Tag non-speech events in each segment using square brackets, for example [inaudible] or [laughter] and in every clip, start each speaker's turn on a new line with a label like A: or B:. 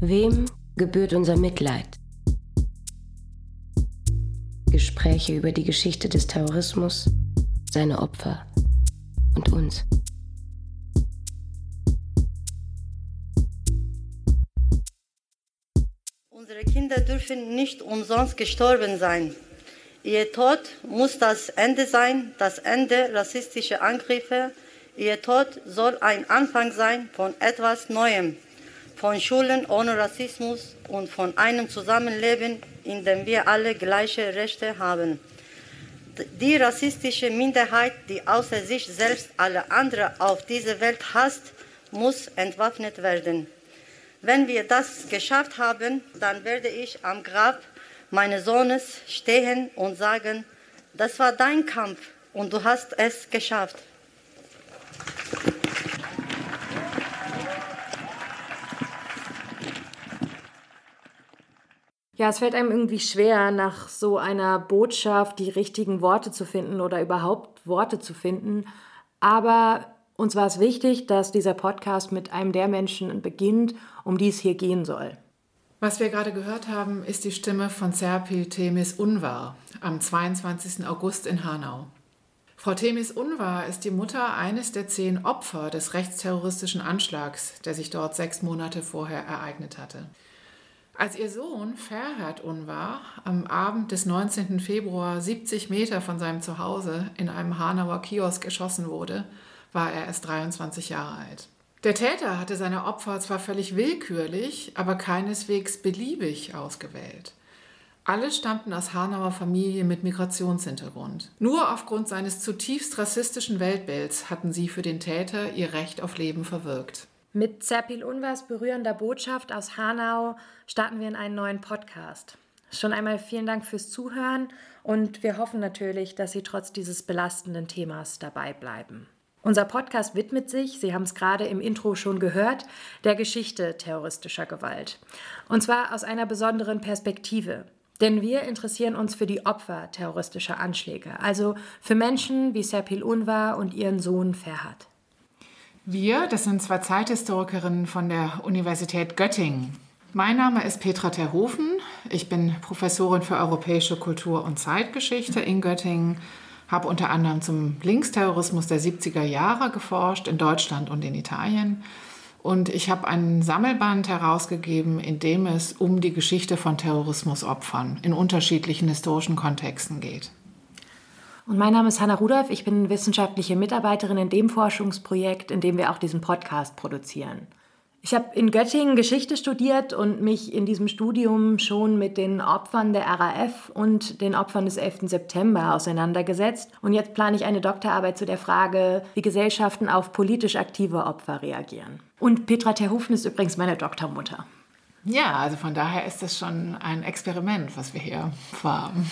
A: Wem gebührt unser Mitleid? Gespräche über die Geschichte des Terrorismus, seine Opfer und uns.
B: Unsere Kinder dürfen nicht umsonst gestorben sein. Ihr Tod muss das Ende sein, das Ende rassistischer Angriffe. Ihr Tod soll ein Anfang sein von etwas Neuem, von Schulen ohne Rassismus und von einem Zusammenleben, in dem wir alle gleiche Rechte haben. Die rassistische Minderheit, die außer sich selbst alle anderen auf dieser Welt hasst, muss entwaffnet werden. Wenn wir das geschafft haben, dann werde ich am Grab meines Sohnes stehen und sagen, das war dein Kampf und du hast es geschafft.
C: Ja, es fällt einem irgendwie schwer, nach so einer Botschaft die richtigen Worte zu finden oder überhaupt Worte zu finden. Aber uns war es wichtig, dass dieser Podcast mit einem der Menschen beginnt, um die es hier gehen soll.
D: Was wir gerade gehört haben, ist die Stimme von Serpil Temis Unvar am 22. August in Hanau. Frau Temis Unvar ist die Mutter eines der zehn Opfer des rechtsterroristischen Anschlags, der sich dort sechs Monate vorher ereignet hatte. Als ihr Sohn Ferhat Unvar am Abend des 19. Februar 70 Meter von seinem Zuhause in einem Hanauer Kiosk erschossen wurde, war er erst 23 Jahre alt. Der Täter hatte seine Opfer zwar völlig willkürlich, aber keineswegs beliebig ausgewählt. Alle stammten aus Hanauer Familien mit Migrationshintergrund. Nur aufgrund seines zutiefst rassistischen Weltbilds hatten sie für den Täter ihr Recht auf Leben verwirkt.
C: Mit Zerpil Unvers berührender Botschaft aus Hanau starten wir in einen neuen Podcast. Schon einmal vielen Dank fürs Zuhören und wir hoffen natürlich, dass Sie trotz dieses belastenden Themas dabei bleiben. Unser Podcast widmet sich, Sie haben es gerade im Intro schon gehört, der Geschichte terroristischer Gewalt. Und zwar aus einer besonderen Perspektive. Denn wir interessieren uns für die Opfer terroristischer Anschläge, also für Menschen wie Serpil Unvar und ihren Sohn Ferhat.
D: Wir, das sind zwei Zeithistorikerinnen von der Universität Göttingen. Mein Name ist Petra Terhofen. Ich bin Professorin für europäische Kultur und Zeitgeschichte in Göttingen habe unter anderem zum Linksterrorismus der 70er Jahre geforscht, in Deutschland und in Italien. Und ich habe einen Sammelband herausgegeben, in dem es um die Geschichte von Terrorismusopfern in unterschiedlichen historischen Kontexten geht.
C: Und mein Name ist Hanna Rudolph. Ich bin wissenschaftliche Mitarbeiterin in dem Forschungsprojekt, in dem wir auch diesen Podcast produzieren. Ich habe in Göttingen Geschichte studiert und mich in diesem Studium schon mit den Opfern der RAF und den Opfern des 11. September auseinandergesetzt. Und jetzt plane ich eine Doktorarbeit zu der Frage, wie Gesellschaften auf politisch aktive Opfer reagieren. Und Petra Terhofen ist übrigens meine Doktormutter.
D: Ja, also von daher ist das schon ein Experiment, was wir hier vorhaben.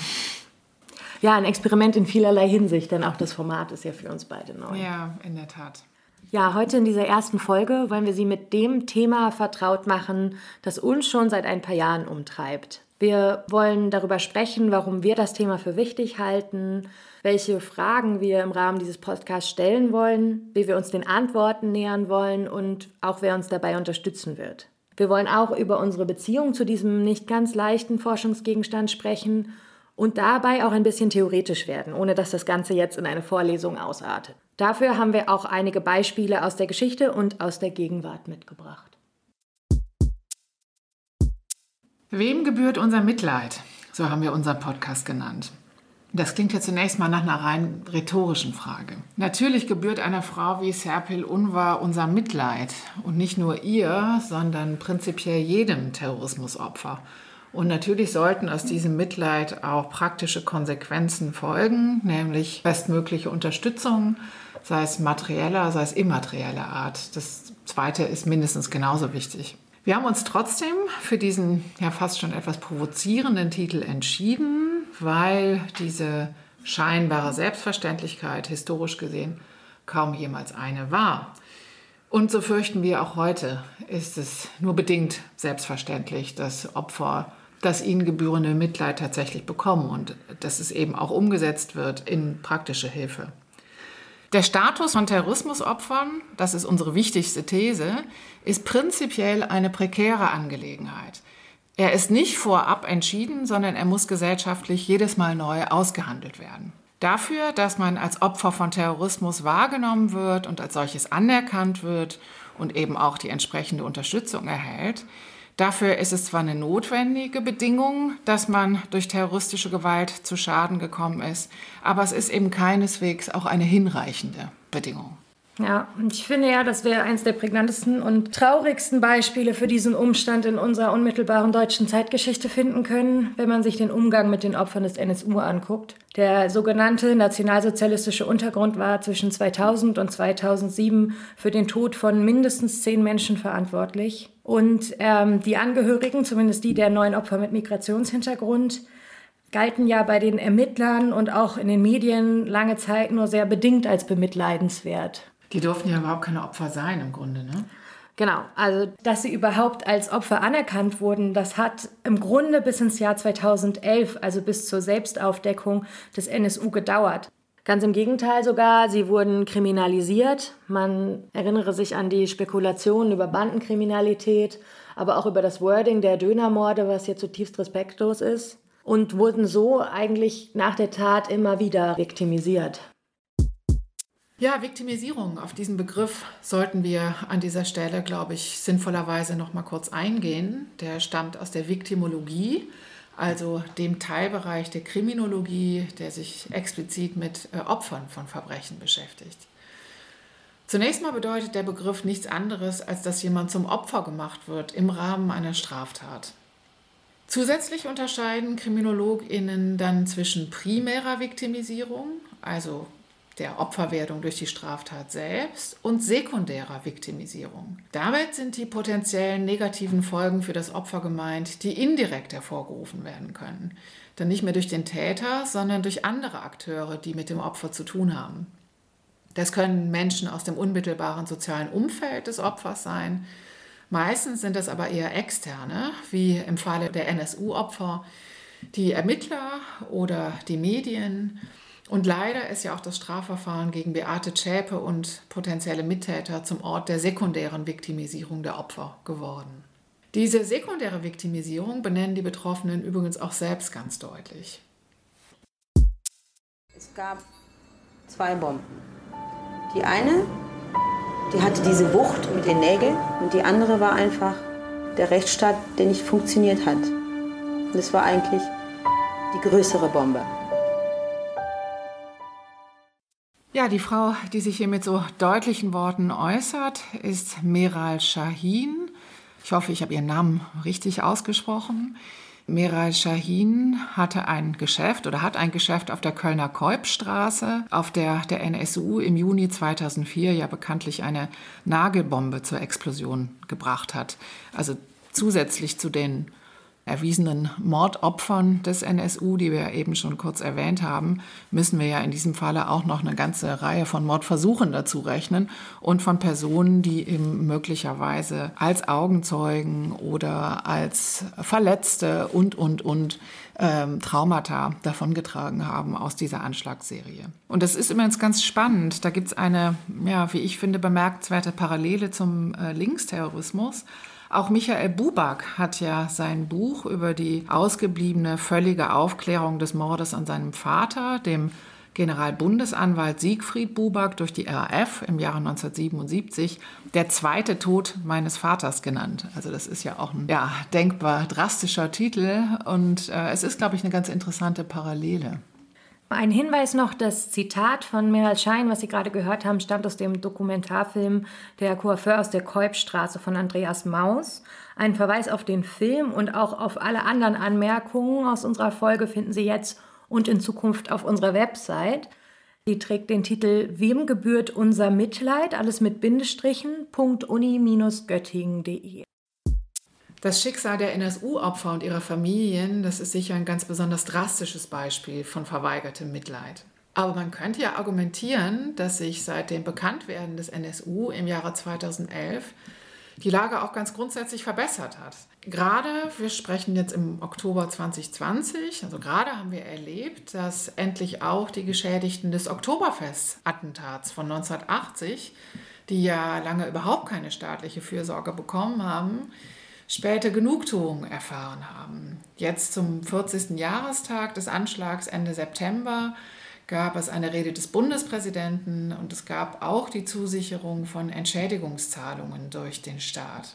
C: Ja, ein Experiment in vielerlei Hinsicht, denn auch das Format ist ja für uns beide neu.
D: Ja, in der Tat.
C: Ja, heute in dieser ersten Folge wollen wir Sie mit dem Thema vertraut machen, das uns schon seit ein paar Jahren umtreibt. Wir wollen darüber sprechen, warum wir das Thema für wichtig halten, welche Fragen wir im Rahmen dieses Podcasts stellen wollen, wie wir uns den Antworten nähern wollen und auch wer uns dabei unterstützen wird. Wir wollen auch über unsere Beziehung zu diesem nicht ganz leichten Forschungsgegenstand sprechen und dabei auch ein bisschen theoretisch werden, ohne dass das Ganze jetzt in eine Vorlesung ausartet. Dafür haben wir auch einige Beispiele aus der Geschichte und aus der Gegenwart mitgebracht.
D: Wem gebührt unser Mitleid? So haben wir unseren Podcast genannt. Das klingt ja zunächst mal nach einer rein rhetorischen Frage. Natürlich gebührt einer Frau wie Serpil Unvar unser Mitleid. Und nicht nur ihr, sondern prinzipiell jedem Terrorismusopfer. Und natürlich sollten aus diesem Mitleid auch praktische Konsequenzen folgen, nämlich bestmögliche Unterstützung, sei es materieller, sei es immaterieller Art. Das Zweite ist mindestens genauso wichtig. Wir haben uns trotzdem für diesen ja fast schon etwas provozierenden Titel entschieden, weil diese scheinbare Selbstverständlichkeit historisch gesehen kaum jemals eine war. Und so fürchten wir auch heute, ist es nur bedingt selbstverständlich, dass Opfer das ihnen gebührende Mitleid tatsächlich bekommen und dass es eben auch umgesetzt wird in praktische Hilfe. Der Status von Terrorismusopfern, das ist unsere wichtigste These, ist prinzipiell eine prekäre Angelegenheit. Er ist nicht vorab entschieden, sondern er muss gesellschaftlich jedes Mal neu ausgehandelt werden. Dafür, dass man als Opfer von Terrorismus wahrgenommen wird und als solches anerkannt wird und eben auch die entsprechende Unterstützung erhält, Dafür ist es zwar eine notwendige Bedingung, dass man durch terroristische Gewalt zu Schaden gekommen ist, aber es ist eben keineswegs auch eine hinreichende Bedingung.
C: Ja, und ich finde ja, das wäre eines der prägnantesten und traurigsten Beispiele für diesen Umstand in unserer unmittelbaren deutschen Zeitgeschichte finden können, wenn man sich den Umgang mit den Opfern des NSU anguckt. Der sogenannte nationalsozialistische Untergrund war zwischen 2000 und 2007 für den Tod von mindestens zehn Menschen verantwortlich. Und ähm, die Angehörigen, zumindest die der neuen Opfer mit Migrationshintergrund, galten ja bei den Ermittlern und auch in den Medien lange Zeit nur sehr bedingt als bemitleidenswert.
D: Die durften ja überhaupt keine Opfer sein im Grunde, ne?
C: Genau, also dass sie überhaupt als Opfer anerkannt wurden, das hat im Grunde bis ins Jahr 2011, also bis zur Selbstaufdeckung des NSU gedauert. Ganz im Gegenteil sogar, sie wurden kriminalisiert. Man erinnere sich an die Spekulationen über Bandenkriminalität, aber auch über das Wording der Dönermorde, was hier zutiefst respektlos ist. Und wurden so eigentlich nach der Tat immer wieder viktimisiert.
D: Ja, Viktimisierung. Auf diesen Begriff sollten wir an dieser Stelle, glaube ich, sinnvollerweise noch mal kurz eingehen. Der stammt aus der Viktimologie, also dem Teilbereich der Kriminologie, der sich explizit mit äh, Opfern von Verbrechen beschäftigt. Zunächst mal bedeutet der Begriff nichts anderes, als dass jemand zum Opfer gemacht wird im Rahmen einer Straftat. Zusätzlich unterscheiden KriminologInnen dann zwischen primärer Viktimisierung, also der Opferwerdung durch die Straftat selbst und sekundärer Viktimisierung. Damit sind die potenziellen negativen Folgen für das Opfer gemeint, die indirekt hervorgerufen werden können. Dann nicht mehr durch den Täter, sondern durch andere Akteure, die mit dem Opfer zu tun haben. Das können Menschen aus dem unmittelbaren sozialen Umfeld des Opfers sein. Meistens sind das aber eher externe, wie im Falle der NSU-Opfer, die Ermittler oder die Medien und leider ist ja auch das Strafverfahren gegen Beate Zschäpe und potenzielle Mittäter zum Ort der sekundären Viktimisierung der Opfer geworden. Diese sekundäre Viktimisierung benennen die Betroffenen übrigens auch selbst ganz deutlich.
E: Es gab zwei Bomben. Die eine, die hatte diese Wucht mit den Nägeln und die andere war einfach der Rechtsstaat, der nicht funktioniert hat. Und das war eigentlich die größere Bombe.
D: Ja, die Frau, die sich hier mit so deutlichen Worten äußert, ist Meral Shahin. Ich hoffe, ich habe ihren Namen richtig ausgesprochen. Meral Shahin hatte ein Geschäft oder hat ein Geschäft auf der Kölner Keubstraße, auf der der NSU im Juni 2004 ja bekanntlich eine Nagelbombe zur Explosion gebracht hat. Also zusätzlich zu den erwiesenen Mordopfern des NSU, die wir eben schon kurz erwähnt haben, müssen wir ja in diesem Falle auch noch eine ganze Reihe von Mordversuchen dazu rechnen und von Personen, die eben möglicherweise als Augenzeugen oder als Verletzte und, und, und ähm, Traumata davongetragen haben aus dieser Anschlagsserie. Und das ist übrigens ganz spannend. Da gibt es eine, ja, wie ich finde, bemerkenswerte Parallele zum äh, Linksterrorismus. Auch Michael Buback hat ja sein Buch über die ausgebliebene völlige Aufklärung des Mordes an seinem Vater, dem Generalbundesanwalt Siegfried Buback durch die RAF im Jahre 1977 der zweite Tod meines Vaters genannt. Also das ist ja auch ein ja, denkbar drastischer Titel und äh, es ist, glaube ich, eine ganz interessante Parallele.
C: Ein Hinweis noch, das Zitat von Meral Schein, was Sie gerade gehört haben, stammt aus dem Dokumentarfilm Der Coiffeur aus der Kolbstraße von Andreas Maus. Ein Verweis auf den Film und auch auf alle anderen Anmerkungen aus unserer Folge finden Sie jetzt und in Zukunft auf unserer Website. Die trägt den Titel Wem gebührt unser Mitleid? Alles mit Bindestrichen. uni-göttingen.de.
D: Das Schicksal der NSU-Opfer und ihrer Familien, das ist sicher ein ganz besonders drastisches Beispiel von verweigertem Mitleid. Aber man könnte ja argumentieren, dass sich seit dem Bekanntwerden des NSU im Jahre 2011 die Lage auch ganz grundsätzlich verbessert hat. Gerade, wir sprechen jetzt im Oktober 2020, also gerade haben wir erlebt, dass endlich auch die Geschädigten des Oktoberfest-Attentats von 1980, die ja lange überhaupt keine staatliche Fürsorge bekommen haben, später Genugtuung erfahren haben. Jetzt zum 40. Jahrestag des Anschlags Ende September gab es eine Rede des Bundespräsidenten und es gab auch die Zusicherung von Entschädigungszahlungen durch den Staat.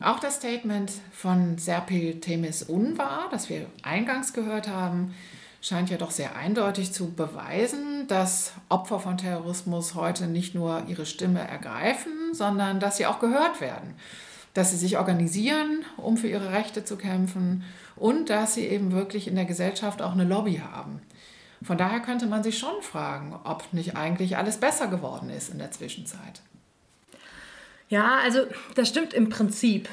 D: Auch das Statement von Serpil Temis Unvar, das wir eingangs gehört haben, scheint ja doch sehr eindeutig zu beweisen, dass Opfer von Terrorismus heute nicht nur ihre Stimme ergreifen, sondern dass sie auch gehört werden, dass sie sich organisieren, um für ihre Rechte zu kämpfen und dass sie eben wirklich in der Gesellschaft auch eine Lobby haben. Von daher könnte man sich schon fragen, ob nicht eigentlich alles besser geworden ist in der Zwischenzeit.
C: Ja, also das stimmt im Prinzip.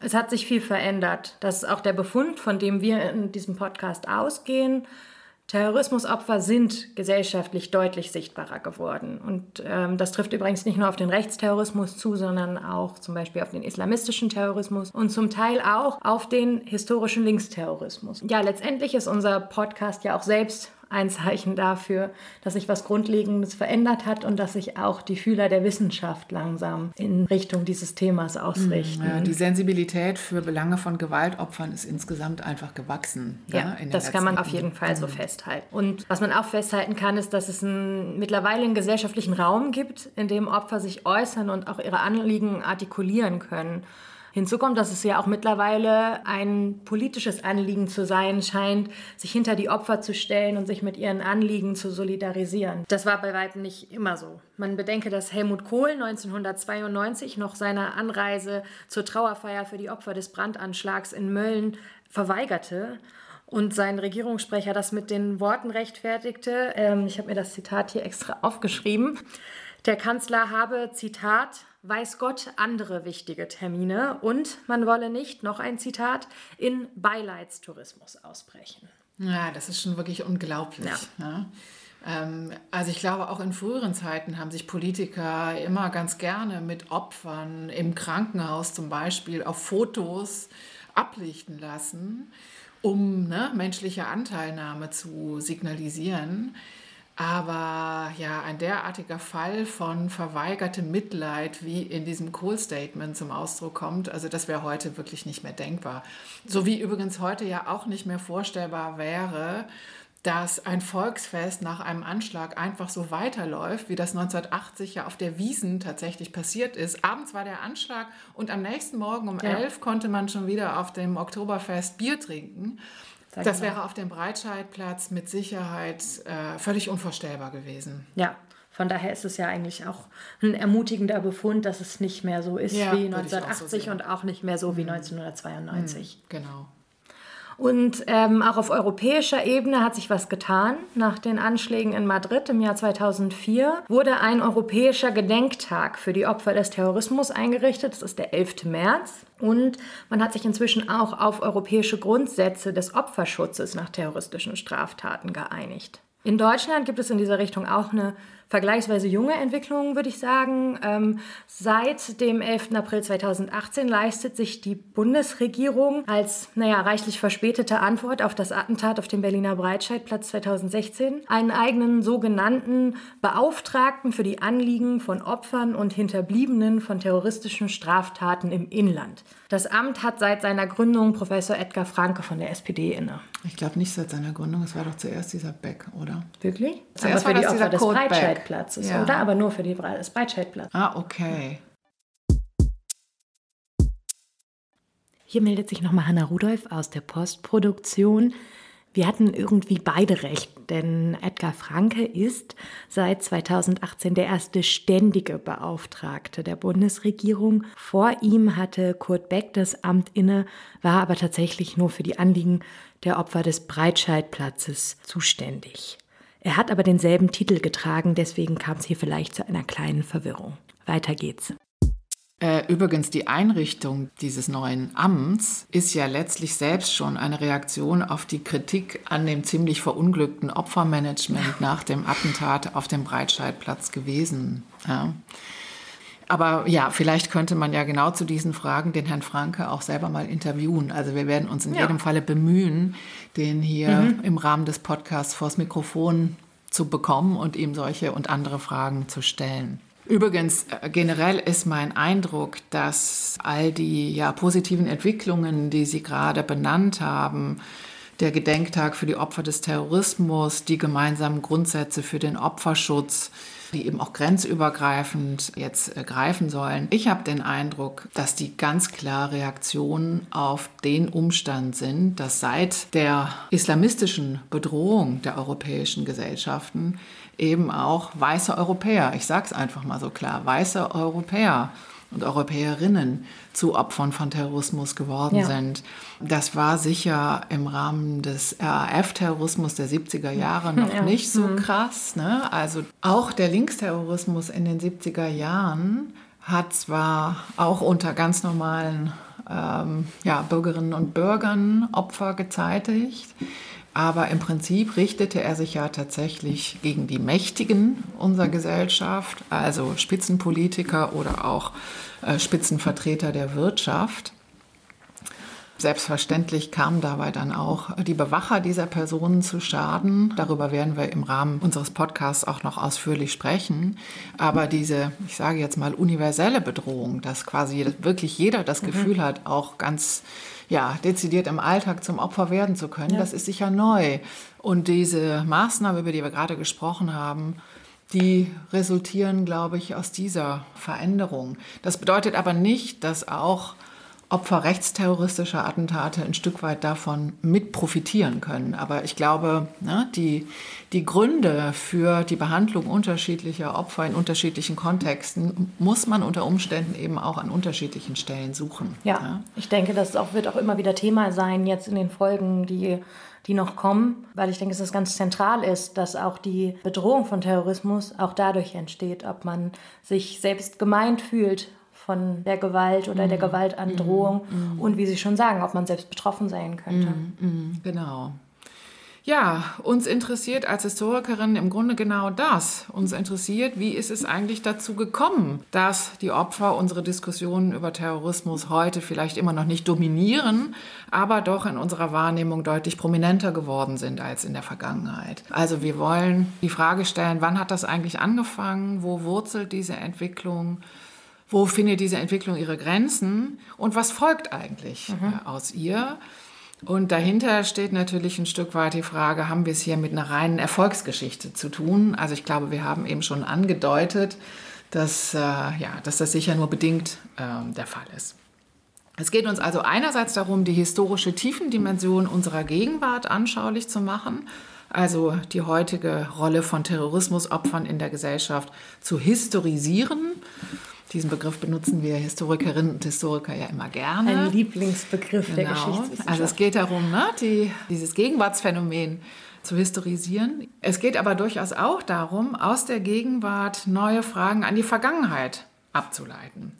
C: Es hat sich viel verändert. Das ist auch der Befund, von dem wir in diesem Podcast ausgehen. Terrorismusopfer sind gesellschaftlich deutlich sichtbarer geworden. Und ähm, das trifft übrigens nicht nur auf den Rechtsterrorismus zu, sondern auch zum Beispiel auf den islamistischen Terrorismus und zum Teil auch auf den historischen Linksterrorismus. Ja, letztendlich ist unser Podcast ja auch selbst ein Zeichen dafür, dass sich was Grundlegendes verändert hat und dass sich auch die Fühler der Wissenschaft langsam in Richtung dieses Themas ausrichten.
D: Ja, die Sensibilität für Belange von Gewaltopfern ist insgesamt einfach gewachsen.
C: Ja, ja das kann man auf jeden Fall so festhalten. Und was man auch festhalten kann, ist, dass es einen, mittlerweile einen gesellschaftlichen Raum gibt, in dem Opfer sich äußern und auch ihre Anliegen artikulieren können. Hinzu kommt, dass es ja auch mittlerweile ein politisches Anliegen zu sein scheint, sich hinter die Opfer zu stellen und sich mit ihren Anliegen zu solidarisieren. Das war bei weitem nicht immer so. Man bedenke, dass Helmut Kohl 1992 noch seine Anreise zur Trauerfeier für die Opfer des Brandanschlags in Mölln verweigerte und sein Regierungssprecher das mit den Worten rechtfertigte. Ähm, ich habe mir das Zitat hier extra aufgeschrieben. Der Kanzler habe, Zitat, weiß Gott andere wichtige Termine und man wolle nicht, noch ein Zitat, in Beileidstourismus ausbrechen.
D: Ja, das ist schon wirklich unglaublich. Ja. Ja. Ähm, also ich glaube, auch in früheren Zeiten haben sich Politiker immer ganz gerne mit Opfern im Krankenhaus zum Beispiel auf Fotos ablichten lassen, um ne, menschliche Anteilnahme zu signalisieren. Aber ja, ein derartiger Fall von verweigertem Mitleid, wie in diesem Kohl-Statement zum Ausdruck kommt, also das wäre heute wirklich nicht mehr denkbar. So wie übrigens heute ja auch nicht mehr vorstellbar wäre, dass ein Volksfest nach einem Anschlag einfach so weiterläuft, wie das 1980 ja auf der Wiesen tatsächlich passiert ist. Abends war der Anschlag und am nächsten Morgen um ja. elf konnte man schon wieder auf dem Oktoberfest Bier trinken. Das wäre auf dem Breitscheidplatz mit Sicherheit äh, völlig unvorstellbar gewesen.
C: Ja, von daher ist es ja eigentlich auch ein ermutigender Befund, dass es nicht mehr so ist ja, wie 1980 auch so und auch nicht mehr so wie 1992.
D: Mhm. Mhm, genau.
C: Und ähm, auch auf europäischer Ebene hat sich was getan. Nach den Anschlägen in Madrid im Jahr 2004 wurde ein europäischer Gedenktag für die Opfer des Terrorismus eingerichtet. Das ist der 11. März. Und man hat sich inzwischen auch auf europäische Grundsätze des Opferschutzes nach terroristischen Straftaten geeinigt. In Deutschland gibt es in dieser Richtung auch eine vergleichsweise junge Entwicklung, würde ich sagen. Ähm, seit dem 11. April 2018 leistet sich die Bundesregierung als, naja, reichlich verspätete Antwort auf das Attentat auf dem Berliner Breitscheidplatz 2016 einen eigenen sogenannten Beauftragten für die Anliegen von Opfern und Hinterbliebenen von terroristischen Straftaten im Inland. Das Amt hat seit seiner Gründung Professor Edgar Franke von der SPD inne.
D: Ich glaube nicht seit seiner Gründung, es war doch zuerst dieser Beck, oder?
C: Wirklich? Zuerst Aber für die Opfer des Breitscheidplatzes, ja. oder? Aber nur für die, das Breitscheidplatz.
D: Ah, okay.
A: Hier meldet sich nochmal Hanna Rudolph aus der Postproduktion. Wir hatten irgendwie beide recht, denn Edgar Franke ist seit 2018 der erste ständige Beauftragte der Bundesregierung. Vor ihm hatte Kurt Beck das Amt inne, war aber tatsächlich nur für die Anliegen der Opfer des Breitscheidplatzes zuständig. Er hat aber denselben Titel getragen, deswegen kam es hier vielleicht zu einer kleinen Verwirrung. Weiter geht's.
D: Äh, übrigens, die Einrichtung dieses neuen Amts ist ja letztlich selbst schon eine Reaktion auf die Kritik an dem ziemlich verunglückten Opfermanagement [laughs] nach dem Attentat auf dem Breitscheidplatz gewesen. Ja. Aber ja, vielleicht könnte man ja genau zu diesen Fragen den Herrn Franke auch selber mal interviewen. Also wir werden uns in ja. jedem Falle bemühen, den hier mhm. im Rahmen des Podcasts vors Mikrofon zu bekommen und ihm solche und andere Fragen zu stellen. Übrigens, äh, generell ist mein Eindruck, dass all die ja, positiven Entwicklungen, die Sie gerade benannt haben, der Gedenktag für die Opfer des Terrorismus, die gemeinsamen Grundsätze für den Opferschutz, die eben auch grenzübergreifend jetzt äh, greifen sollen. Ich habe den Eindruck, dass die ganz klar Reaktionen auf den Umstand sind, dass seit der islamistischen Bedrohung der europäischen Gesellschaften eben auch weiße Europäer, ich sage es einfach mal so klar, weiße Europäer und Europäerinnen zu Opfern von Terrorismus geworden ja. sind. Das war sicher im Rahmen des RAF-Terrorismus der 70er Jahre noch ja. nicht so mhm. krass. Ne? Also auch der Linksterrorismus in den 70er Jahren hat zwar auch unter ganz normalen ähm, ja, Bürgerinnen und Bürgern Opfer gezeitigt, aber im Prinzip richtete er sich ja tatsächlich gegen die Mächtigen unserer Gesellschaft, also Spitzenpolitiker oder auch äh, Spitzenvertreter der Wirtschaft. Selbstverständlich kamen dabei dann auch die Bewacher dieser Personen zu Schaden. Darüber werden wir im Rahmen unseres Podcasts auch noch ausführlich sprechen. Aber diese, ich sage jetzt mal, universelle Bedrohung, dass quasi wirklich jeder das mhm. Gefühl hat, auch ganz ja, dezidiert im Alltag zum Opfer werden zu können, ja. das ist sicher neu. Und diese Maßnahmen, über die wir gerade gesprochen haben, die resultieren, glaube ich, aus dieser Veränderung. Das bedeutet aber nicht, dass auch Opfer rechtsterroristischer Attentate ein Stück weit davon mit profitieren können. Aber ich glaube, ne, die, die Gründe für die Behandlung unterschiedlicher Opfer in unterschiedlichen Kontexten muss man unter Umständen eben auch an unterschiedlichen Stellen suchen.
A: Ja, ja. ich denke, das auch, wird auch immer wieder Thema sein jetzt in den Folgen, die die noch kommen, weil ich denke, dass es ganz zentral ist, dass auch die Bedrohung von Terrorismus auch dadurch entsteht, ob man sich selbst gemeint fühlt von der Gewalt oder mm. der mhm. Gewaltandrohung mm. und wie Sie schon sagen, ob man selbst betroffen sein könnte.
D: Mm. Genau. Ja, uns interessiert als Historikerin im Grunde genau das. Uns interessiert, wie ist es eigentlich dazu gekommen, dass die Opfer unsere Diskussionen über Terrorismus heute vielleicht immer noch nicht dominieren, aber doch in unserer Wahrnehmung deutlich prominenter geworden sind als in der Vergangenheit. Also wir wollen die Frage stellen, wann hat das eigentlich angefangen? Wo wurzelt diese Entwicklung? Wo findet diese Entwicklung ihre Grenzen und was folgt eigentlich mhm. Äh, aus ihr? Und dahinter steht natürlich ein Stück weit die Frage, haben wir es hier mit einer reinen Erfolgsgeschichte zu tun? Also ich glaube, wir haben eben schon angedeutet, dass, äh, ja, dass das sicher nur bedingt äh, der Fall ist. Es geht uns also einerseits darum, die historische Tiefendimension unserer Gegenwart anschaulich zu machen, also die heutige Rolle von Terrorismusopfern in der Gesellschaft zu historisieren diesen Begriff benutzen wir Historikerinnen und Historiker ja immer gerne.
A: Ein Lieblingsbegriff genau. der Geschichtswissenschaft.
D: Also es geht darum, ne, die, dieses Gegenwartsphänomen zu historisieren. Es geht aber durchaus auch darum, aus der Gegenwart neue Fragen an die Vergangenheit abzuleiten.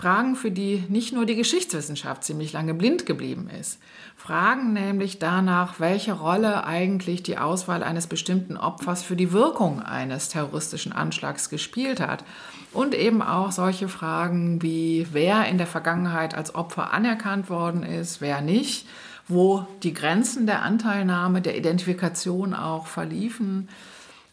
D: Fragen, für die nicht nur die Geschichtswissenschaft ziemlich lange blind geblieben ist. Fragen nämlich danach, welche Rolle eigentlich die Auswahl eines bestimmten Opfers für die Wirkung eines terroristischen Anschlags gespielt hat. Und eben auch solche Fragen wie, wer in der Vergangenheit als Opfer anerkannt worden ist, wer nicht, wo die Grenzen der Anteilnahme, der Identifikation auch verliefen.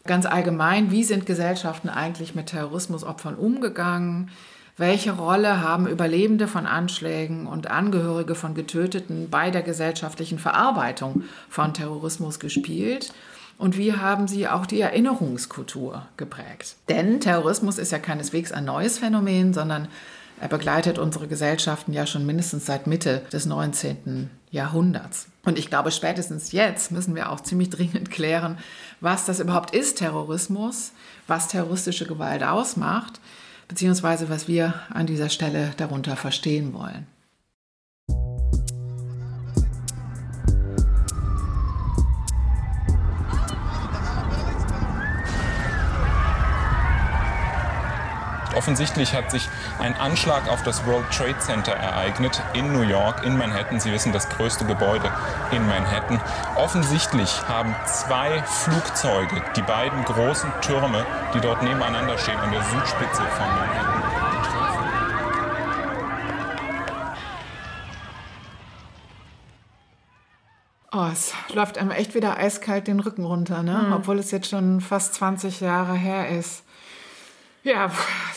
D: Ganz allgemein, wie sind Gesellschaften eigentlich mit Terrorismusopfern umgegangen? Welche Rolle haben Überlebende von Anschlägen und Angehörige von Getöteten bei der gesellschaftlichen Verarbeitung von Terrorismus gespielt? Und wie haben sie auch die Erinnerungskultur geprägt? Denn Terrorismus ist ja keineswegs ein neues Phänomen, sondern er begleitet unsere Gesellschaften ja schon mindestens seit Mitte des 19. Jahrhunderts. Und ich glaube, spätestens jetzt müssen wir auch ziemlich dringend klären, was das überhaupt ist, Terrorismus, was terroristische Gewalt ausmacht beziehungsweise was wir an dieser Stelle darunter verstehen wollen.
F: Offensichtlich hat sich ein Anschlag auf das World Trade Center ereignet in New York, in Manhattan. Sie wissen, das größte Gebäude in Manhattan. Offensichtlich haben zwei Flugzeuge die beiden großen Türme, die dort nebeneinander stehen, an der Südspitze von Manhattan.
D: Oh, es läuft einem echt wieder eiskalt den Rücken runter, ne? Mhm. obwohl es jetzt schon fast 20 Jahre her ist. Ja,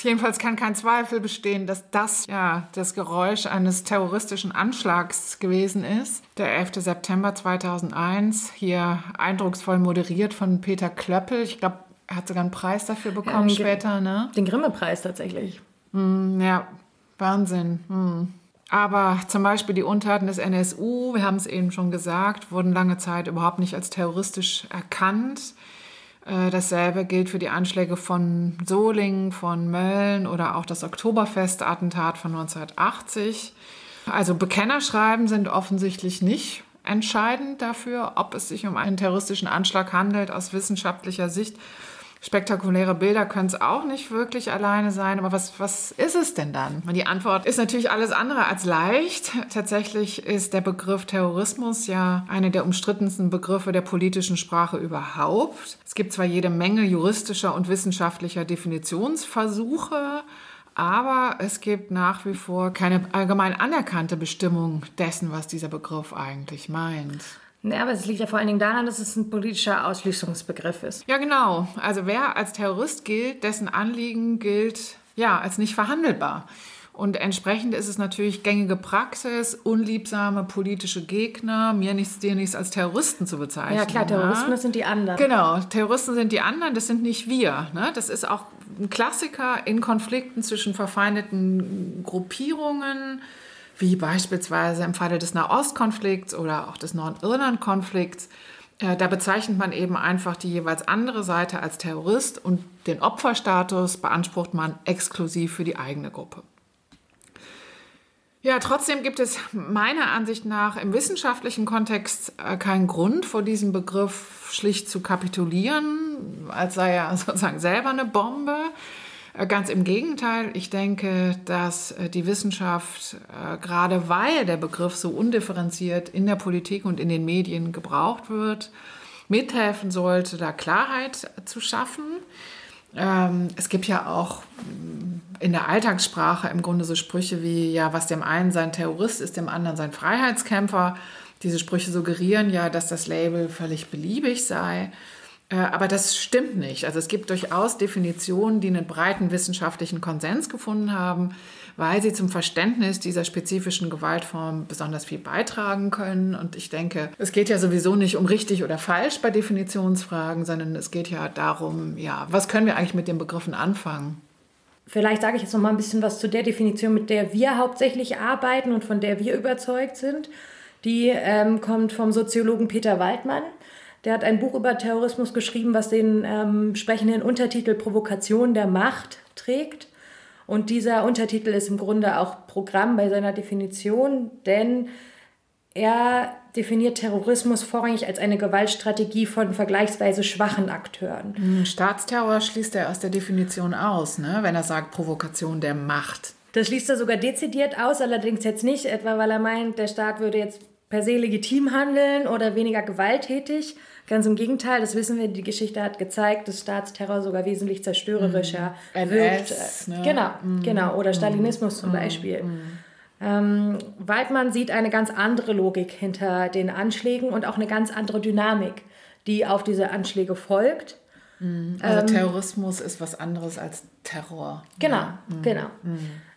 D: jedenfalls kann kein Zweifel bestehen, dass das ja das Geräusch eines terroristischen Anschlags gewesen ist. Der 11. September 2001, hier eindrucksvoll moderiert von Peter Klöppel. Ich glaube, er hat sogar einen Preis dafür bekommen ja, später, ne?
C: Den Grimme-Preis tatsächlich.
D: Mm, ja, Wahnsinn. Mm. Aber zum Beispiel die Untaten des NSU, wir haben es eben schon gesagt, wurden lange Zeit überhaupt nicht als terroristisch erkannt. Äh, dasselbe gilt für die Anschläge von Solingen, von Mölln oder auch das Oktoberfest-Attentat von 1980. Also Bekennerschreiben sind offensichtlich nicht entscheidend dafür, ob es sich um einen terroristischen Anschlag handelt aus wissenschaftlicher Sicht Spektakuläre Bilder können es auch nicht wirklich alleine sein. Aber was, was ist es denn dann? Die Antwort ist natürlich alles andere als leicht. [laughs] Tatsächlich ist der Begriff Terrorismus ja einer der umstrittensten Begriffe der politischen Sprache überhaupt. Es gibt zwar jede Menge juristischer und wissenschaftlicher Definitionsversuche, aber es gibt nach wie vor keine allgemein anerkannte Bestimmung dessen, was dieser Begriff eigentlich meint.
C: Ja, aber es liegt ja vor allen Dingen daran, dass es ein politischer Ausschließungsbegriff ist.
D: Ja, genau. Also wer als Terrorist gilt, dessen Anliegen gilt ja als nicht verhandelbar. Und entsprechend ist es natürlich gängige Praxis, unliebsame politische Gegner, mir nichts, dir nichts als Terroristen zu bezeichnen.
C: Ja klar, Terroristen, das sind die anderen.
D: Genau, Terroristen sind die anderen, das sind nicht wir. Ne? Das ist auch ein Klassiker in Konflikten zwischen verfeindeten Gruppierungen wie beispielsweise im Falle des Nahostkonflikts oder auch des Nordirland-Konflikts. Äh, da bezeichnet man eben einfach die jeweils andere Seite als Terrorist und den Opferstatus beansprucht man exklusiv für die eigene Gruppe. Ja, trotzdem gibt es meiner Ansicht nach im wissenschaftlichen Kontext äh, keinen Grund, vor diesem Begriff schlicht zu kapitulieren, als sei er [laughs] sozusagen selber eine Bombe. Äh, ganz im Gegenteil, ich denke, dass äh, die Wissenschaft, äh, gerade weil der Begriff so undifferenziert in der Politik und in den Medien gebraucht wird, mithelfen sollte, da Klarheit zu schaffen. Ähm, es gibt ja auch mm, in der Alltagssprache im Grunde so Sprüche wie, ja, was dem einen sein Terrorist ist, dem anderen sein Freiheitskämpfer. Diese Sprüche suggerieren ja, dass das Label völlig beliebig sei. Äh, aber das stimmt nicht. Also es gibt durchaus Definitionen, die einen breiten wissenschaftlichen Konsens gefunden haben, weil sie zum Verständnis dieser spezifischen Gewaltform besonders viel beitragen können. Und ich denke, es geht ja sowieso nicht um richtig oder falsch bei Definitionsfragen, sondern es geht ja darum, ja, was können wir eigentlich mit den Begriffen anfangen?
C: Vielleicht sage ich jetzt noch mal ein bisschen was zu der Definition, mit der wir hauptsächlich arbeiten und von der wir überzeugt sind. Die ähm, kommt vom Soziologen Peter Waldmann. Der hat ein Buch über Terrorismus geschrieben, was den ähm, sprechenden Untertitel Provokation der Macht trägt. Und dieser Untertitel ist im Grunde auch Programm bei seiner Definition, denn er definiert Terrorismus vorrangig als eine Gewaltstrategie von vergleichsweise schwachen Akteuren.
D: Staatsterror schließt er aus der Definition aus, ne? wenn er sagt Provokation der Macht.
C: Das schließt er sogar dezidiert aus, allerdings jetzt nicht etwa, weil er meint, der Staat würde jetzt per se legitim handeln oder weniger gewalttätig. Ganz im Gegenteil, das wissen wir, die Geschichte hat gezeigt, dass Staatsterror sogar wesentlich zerstörerischer mhm. wirkt. NS, ne? Genau, mhm. genau. Oder Stalinismus mhm. zum Beispiel. Mhm. Ähm, Waldmann sieht eine ganz andere Logik hinter den Anschlägen und auch eine ganz andere Dynamik, die auf diese Anschläge folgt.
D: Mhm. Also ähm, Terrorismus ist was anderes als Terror.
C: Genau, ja. Mhm. genau.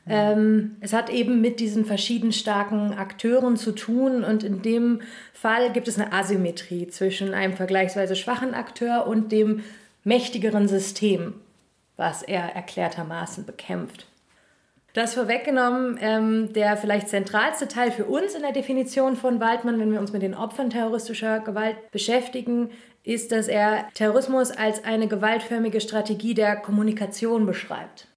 C: Ähm, es hat eben mit diesen verschieden starken Akteuren zu tun und in dem Fall gibt es eine Asymmetrie zwischen einem vergleichsweise schwachen Akteur und dem mächtigeren System, was er erklärtermaßen bekämpft. Das vorweggenommen, ähm, der vielleicht zentralste Teil für uns in der Definition von Waldmann, wenn wir uns mit den Opfern terroristischer Gewalt beschäftigen, ist, dass er Terrorismus als eine gewaltförmige Strategie der Kommunikation beschreibt.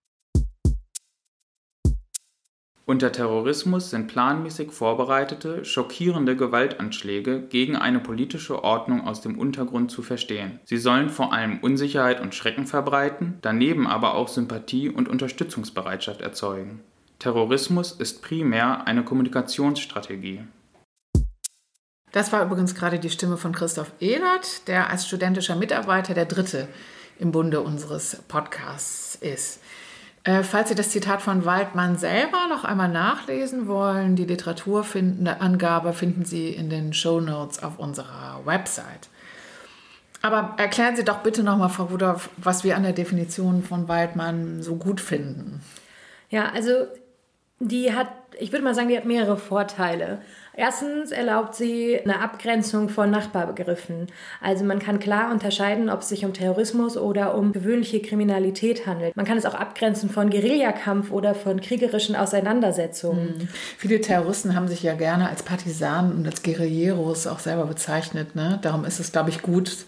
G: Unter Terrorismus sind planmäßig vorbereitete, schockierende Gewaltanschläge gegen eine politische Ordnung aus dem Untergrund zu verstehen. Sie sollen vor allem Unsicherheit und Schrecken verbreiten, daneben aber auch Sympathie und Unterstützungsbereitschaft erzeugen. Terrorismus ist primär eine Kommunikationsstrategie.
D: Das war übrigens gerade die Stimme von Christoph Ehlert, der als studentischer Mitarbeiter der Dritte im Bunde unseres Podcasts ist. Äh, falls Sie das Zitat von Waldmann selber noch einmal nachlesen wollen, die Literaturangabe finden Sie in den Show Notes auf unserer Website. Aber erklären Sie doch bitte nochmal, Frau Rudolph, was wir an der Definition von Waldmann so gut finden.
C: Ja, also die hat, ich würde mal sagen, die hat mehrere Vorteile. Erstens erlaubt sie eine Abgrenzung von Nachbarbegriffen. Also man kann klar unterscheiden, ob es sich um Terrorismus oder um gewöhnliche Kriminalität handelt. Man kann es auch abgrenzen von Guerillakampf oder von kriegerischen Auseinandersetzungen.
D: Mhm. Viele Terroristen haben sich ja gerne als Partisanen und als Guerilleros auch selber bezeichnet. Ne? Darum ist es, glaube ich, gut,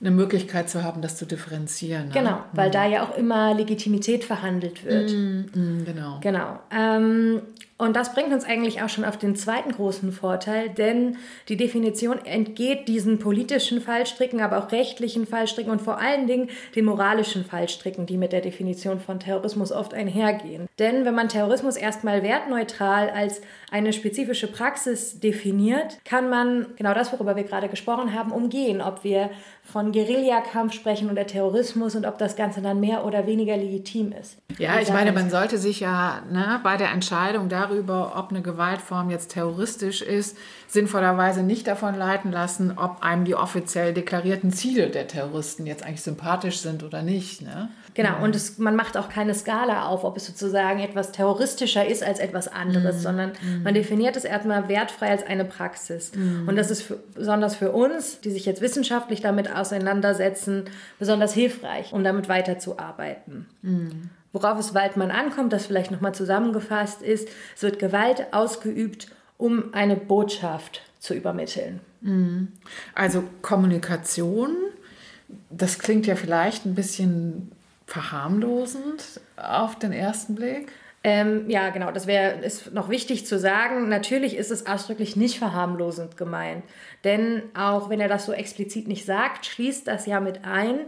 D: eine Möglichkeit zu haben, das zu differenzieren. Ne?
C: Genau, weil mhm. da ja auch immer Legitimität verhandelt wird.
D: Mhm, genau.
C: Genau. Ähm, und das bringt uns eigentlich auch schon auf den zweiten großen Vorteil, denn die Definition entgeht diesen politischen Fallstricken, aber auch rechtlichen Fallstricken und vor allen Dingen den moralischen Fallstricken, die mit der Definition von Terrorismus oft einhergehen. Denn wenn man Terrorismus erstmal wertneutral als eine spezifische Praxis definiert, kann man genau das, worüber wir gerade gesprochen haben, umgehen, ob wir von Guerillakampf sprechen oder Terrorismus und ob das Ganze dann mehr oder weniger legitim ist.
D: Ja, ich meine, man sollte sich ja ne, bei der Entscheidung darüber, ob eine Gewaltform jetzt terroristisch ist, sinnvollerweise nicht davon leiten lassen, ob einem die offiziell deklarierten Ziele der Terroristen jetzt eigentlich sympathisch sind oder nicht. Ne?
C: Genau, und es, man macht auch keine Skala auf, ob es sozusagen etwas terroristischer ist als etwas anderes, mhm. sondern mhm. man definiert es erstmal wertfrei als eine Praxis. Mhm. Und das ist für, besonders für uns, die sich jetzt wissenschaftlich damit auseinandersetzen, besonders hilfreich, um damit weiterzuarbeiten. Mhm. Worauf es Waldmann ankommt, das vielleicht nochmal zusammengefasst ist, es wird Gewalt ausgeübt, um eine Botschaft zu übermitteln.
D: Mhm. Also Kommunikation, das klingt ja vielleicht ein bisschen verharmlosend auf den ersten Blick.
C: Ähm, ja, genau, das wäre ist noch wichtig zu sagen. Natürlich ist es ausdrücklich nicht verharmlosend gemeint. Denn auch wenn er das so explizit nicht sagt, schließt das ja mit ein,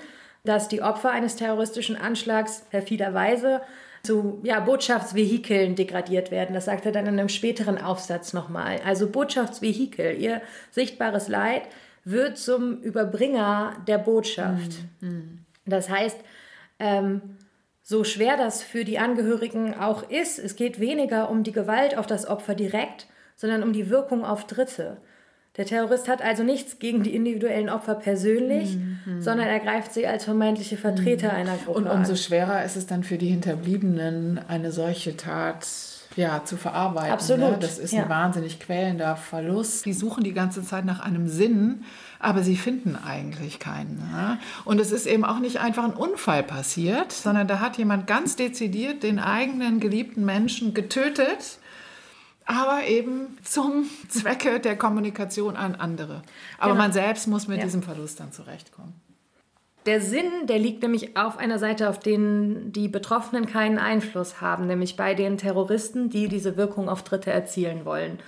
C: dass die Opfer eines terroristischen Anschlags perfiderweise zu ja, Botschaftsvehikeln degradiert werden. Das sagt er dann in einem späteren Aufsatz nochmal. Also Botschaftsvehikel, ihr sichtbares Leid wird zum Überbringer der Botschaft. Mhm. Das heißt, ähm, so schwer das für die Angehörigen auch ist, es geht weniger um die Gewalt auf das Opfer direkt, sondern um die Wirkung auf Dritte. Der Terrorist hat also nichts gegen die individuellen Opfer persönlich, mhm. sondern er greift sie als vermeintliche Vertreter mhm. einer Gruppe
D: Und umso schwerer ist es dann für die Hinterbliebenen, eine solche Tat ja, zu verarbeiten. Ne?
C: Absolut.
D: Ne? Das ist ja. ein wahnsinnig quälender Verlust. Die suchen die ganze Zeit nach einem Sinn, aber sie finden eigentlich keinen. Ne? Und es ist eben auch nicht einfach ein Unfall passiert, sondern da hat jemand ganz dezidiert den eigenen geliebten Menschen getötet aber eben zum [laughs] Zwecke der Kommunikation an andere. Aber genau. man selbst muss mit ja. diesem Verlust dann zurechtkommen.
C: Der Sinn, der liegt nämlich auf einer Seite, auf den die Betroffenen keinen Einfluss haben, nämlich bei den Terroristen, die diese Wirkung auf Dritte erzielen wollen.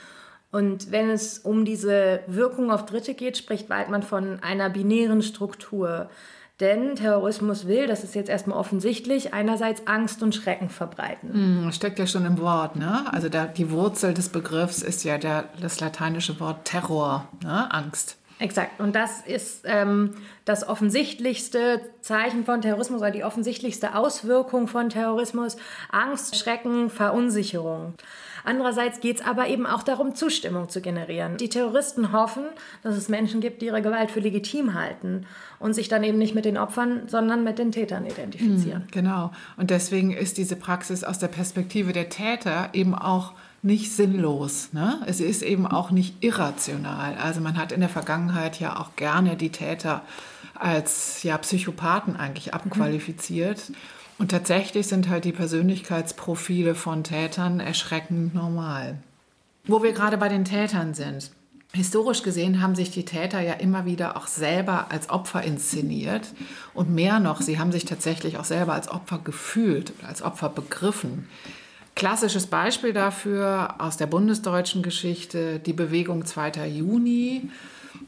C: Und wenn es um diese Wirkung auf Dritte geht, spricht Weidmann von einer binären Struktur. Denn Terrorismus will, das ist jetzt erstmal offensichtlich, einerseits Angst und Schrecken verbreiten.
D: Mm, steckt ja schon im Wort, ne? Also der, die Wurzel des Begriffs ist ja der, das lateinische Wort Terror, ne? Angst.
C: Exakt. Und das ist ähm, das offensichtlichste Zeichen von Terrorismus oder die offensichtlichste Auswirkung von Terrorismus. Angst, Schrecken, Verunsicherung. Andererseits geht es aber eben auch darum, Zustimmung zu generieren. Die Terroristen hoffen, dass es Menschen gibt, die ihre Gewalt für legitim halten und sich dann eben nicht mit den Opfern, sondern mit den Tätern identifizieren.
D: Mhm, genau. Und deswegen ist diese Praxis aus der Perspektive der Täter eben auch nicht sinnlos. Ne? Es ist eben auch nicht irrational. Also man hat in der Vergangenheit ja auch gerne die Täter als ja, Psychopathen eigentlich abqualifiziert. Mhm. Und tatsächlich sind halt die Persönlichkeitsprofile von Tätern erschreckend normal. Wo wir gerade bei den Tätern sind. Historisch gesehen haben sich die Täter ja immer wieder auch selber als Opfer inszeniert. Und mehr noch, sie haben sich tatsächlich auch selber als Opfer gefühlt, als Opfer begriffen. Klassisches Beispiel dafür aus der bundesdeutschen Geschichte, die Bewegung 2. Juni.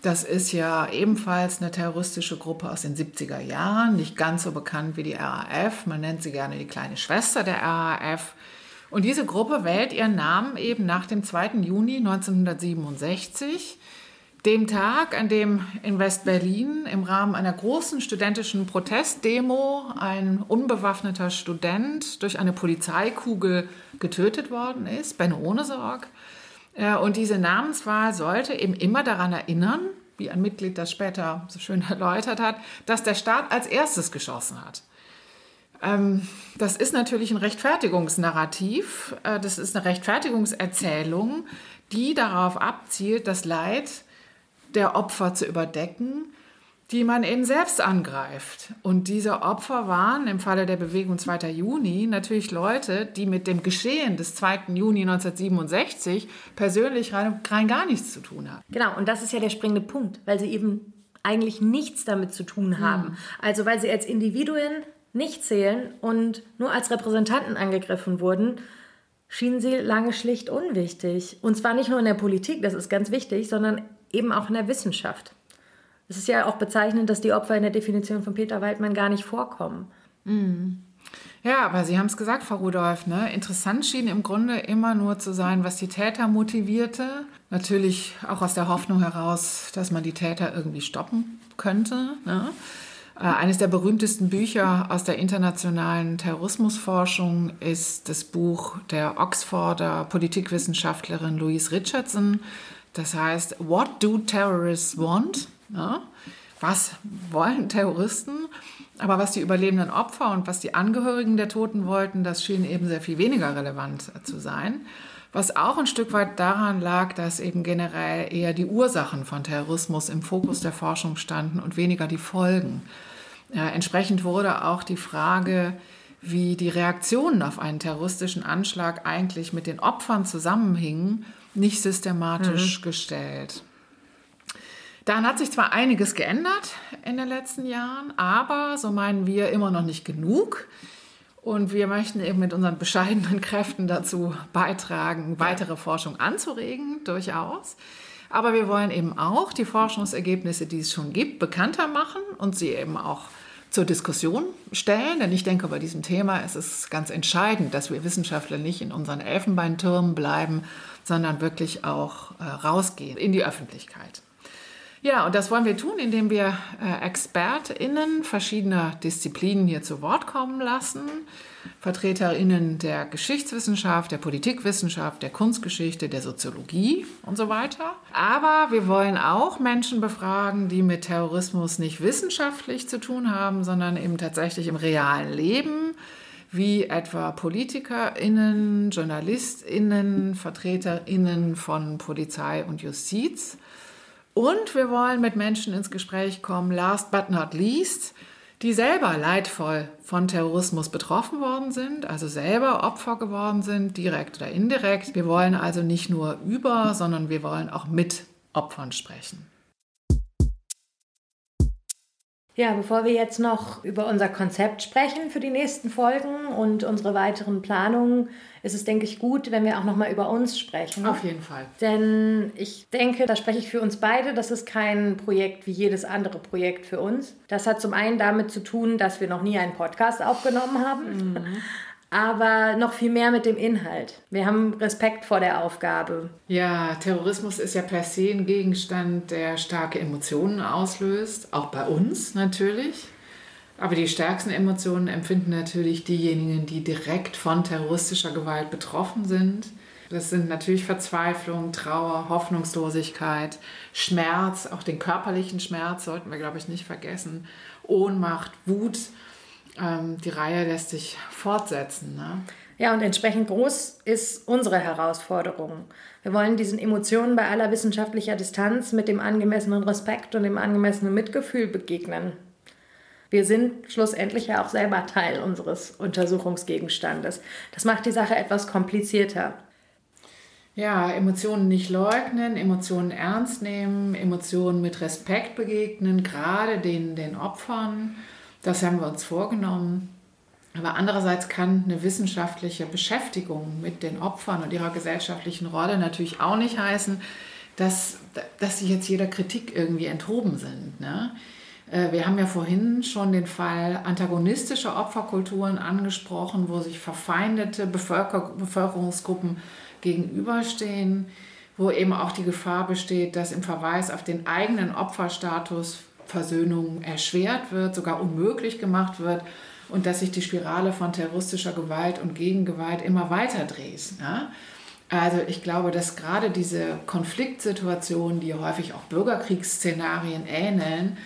D: Das ist ja ebenfalls eine terroristische Gruppe aus den 70er Jahren, nicht ganz so bekannt wie die RAF. Man nennt sie gerne die kleine Schwester der RAF. Und diese Gruppe wählt ihren Namen eben nach dem 2. Juni 1967. dem Tag, an dem in West-Berlin im Rahmen einer großen studentischen Protestdemo ein unbewaffneter Student durch eine Polizeikugel getötet worden ist, Benno Ohnesorg. Und diese Namenswahl sollte eben immer daran erinnern, wie ein Mitglied das später so schön [laughs] erläutert hat, dass der Staat als erstes geschossen hat. Ähm, das ist natürlich ein Rechtfertigungsnarrativ, äh, das ist eine Rechtfertigungserzählung, die darauf abzielt, das Leid der Opfer zu überdecken, die man eben selbst angreift. Und diese Opfer waren im Falle der Bewegung 2. Juni natürlich Leute, die mit dem Geschehen des 2. Juni 1967 persönlich rein, rein gar nichts zu tun haben.
C: Genau, und das ist ja der springende Punkt, weil sie eben eigentlich nichts damit zu tun haben. Mhm. Also weil sie als Individuen nicht zählen und nur als Repräsentanten angegriffen wurden, schienen sie lange schlicht unwichtig. Und zwar nicht nur in der Politik, das ist ganz wichtig, sondern eben auch in der Wissenschaft. Es ist ja auch bezeichnend, dass die Opfer in der Definition von Peter Waldmann gar nicht vorkommen.
D: Mhm. Ja, aber Sie haben es gesagt, Frau Rudolph, ne? interessant schien im Grunde immer nur zu sein, was die Täter motivierte. Natürlich auch aus der Hoffnung heraus, dass man die Täter irgendwie stoppen könnte. Ne? Äh, eines der berühmtesten Bücher aus der internationalen Terrorismusforschung ist das Buch der Oxforder Politikwissenschaftlerin Louise Richardson, das heißt, what do terrorists want? Ja, was wollen Terroristen? Aber was die überlebenden Opfer und was die Angehörigen der Toten wollten, das schien eben sehr viel weniger relevant zu sein. Was auch ein Stück weit daran lag, dass eben generell eher die Ursachen von Terrorismus im Fokus der Forschung standen und weniger die Folgen. Ja, entsprechend wurde auch die Frage, wie die Reaktionen auf einen terroristischen Anschlag eigentlich mit den Opfern zusammenhingen, nicht systematisch mhm. gestellt. Dann hat sich zwar einiges geändert in den letzten Jahren, aber so meinen wir immer noch nicht genug. Und wir möchten eben mit unseren bescheidenen Kräften dazu beitragen, weitere Forschung anzuregen, durchaus. Aber wir wollen eben auch die Forschungsergebnisse, die es schon gibt, bekannter machen und sie eben auch zur Diskussion stellen. Denn ich denke, bei diesem Thema ist es ganz entscheidend, dass wir Wissenschaftler nicht in unseren Elfenbeintürmen bleiben, sondern wirklich auch äh, rausgehen in die Öffentlichkeit. Ja, und das wollen wir tun, indem wir äh, ExpertInnen verschiedener Disziplinen hier zu Wort kommen lassen. VertreterInnen der Geschichtswissenschaft, der Politikwissenschaft, der Kunstgeschichte, der Soziologie und so weiter. Aber wir wollen auch Menschen befragen, die mit Terrorismus nicht wissenschaftlich zu tun haben, sondern eben tatsächlich im realen Leben wie etwa PolitikerInnen, JournalistInnen, VertreterInnen von Polizei und Justiz. Und wir wollen mit Menschen ins Gespräch kommen, last but not least, die selber leidvoll von Terrorismus betroffen worden sind, also selber Opfer geworden sind, direkt oder indirekt. Wir wollen also nicht nur über, sondern wir wollen auch mit Opfern sprechen.
C: Ja, bevor wir jetzt noch über unser Konzept sprechen für die nächsten Folgen und unsere weiteren Planungen, ist es, denke ich, gut, wenn wir auch noch mal über uns sprechen.
D: Auf jeden Fall.
C: Denn ich denke, da spreche ich für uns beide, das ist kein Projekt wie jedes andere Projekt für uns. Das hat zum einen damit zu tun, dass wir noch nie einen Podcast aufgenommen haben. Mhm aber noch viel mehr mit dem Inhalt. Wir haben Respekt vor der Aufgabe.
D: Ja, Terrorismus ist ja per se ein Gegenstand, der starke Emotionen auslöst, auch bei uns natürlich. Aber die stärksten Emotionen empfinden natürlich diejenigen, die direkt von terroristischer Gewalt betroffen sind. Das sind natürlich Verzweiflung, Trauer, Hoffnungslosigkeit, Schmerz, auch den körperlichen Schmerz sollten wir, glaube ich, nicht vergessen, Ohnmacht, Wut ähm, die Reihe lässt sich fortsetzen. Ne?
C: Ja, und entsprechend groß ist unsere Herausforderung. Wir wollen diesen Emotionen bei aller wissenschaftlicher Distanz mit dem angemessenen Respekt und dem angemessenen Mitgefühl begegnen. Wir sind schlussendlich ja auch selber Teil unseres Untersuchungsgegenstandes. Das macht die Sache etwas komplizierter.
D: Ja, Emotionen nicht leugnen, Emotionen ernst nehmen, Emotionen mit Respekt begegnen, gerade den, den Opfern das haben wir uns vorgenommen. Aber andererseits kann eine wissenschaftliche Beschäftigung mit den Opfern und ihrer gesellschaftlichen Rolle natürlich auch nicht heißen, dass, dass sie jetzt jeder Kritik irgendwie enthoben sind. Ne? Äh, wir haben ja vorhin schon den Fall antagonistischer Opferkulturen angesprochen, wo sich verfeindete Bevölker Bevölkerungsgruppen gegenüberstehen. wo eben auch die Gefahr besteht, dass im Verweis auf den eigenen Opferstatus Versöhnung erschwert wird, sogar unmöglich gemacht wird und dass sich die Spirale von terroristischer Gewalt und Gegengewalt immer weiter dreht. Ja? Also ich glaube, dass gerade diese Konfliktsituationen, die häufig auch Bürgerkriegsszenarien ähneln,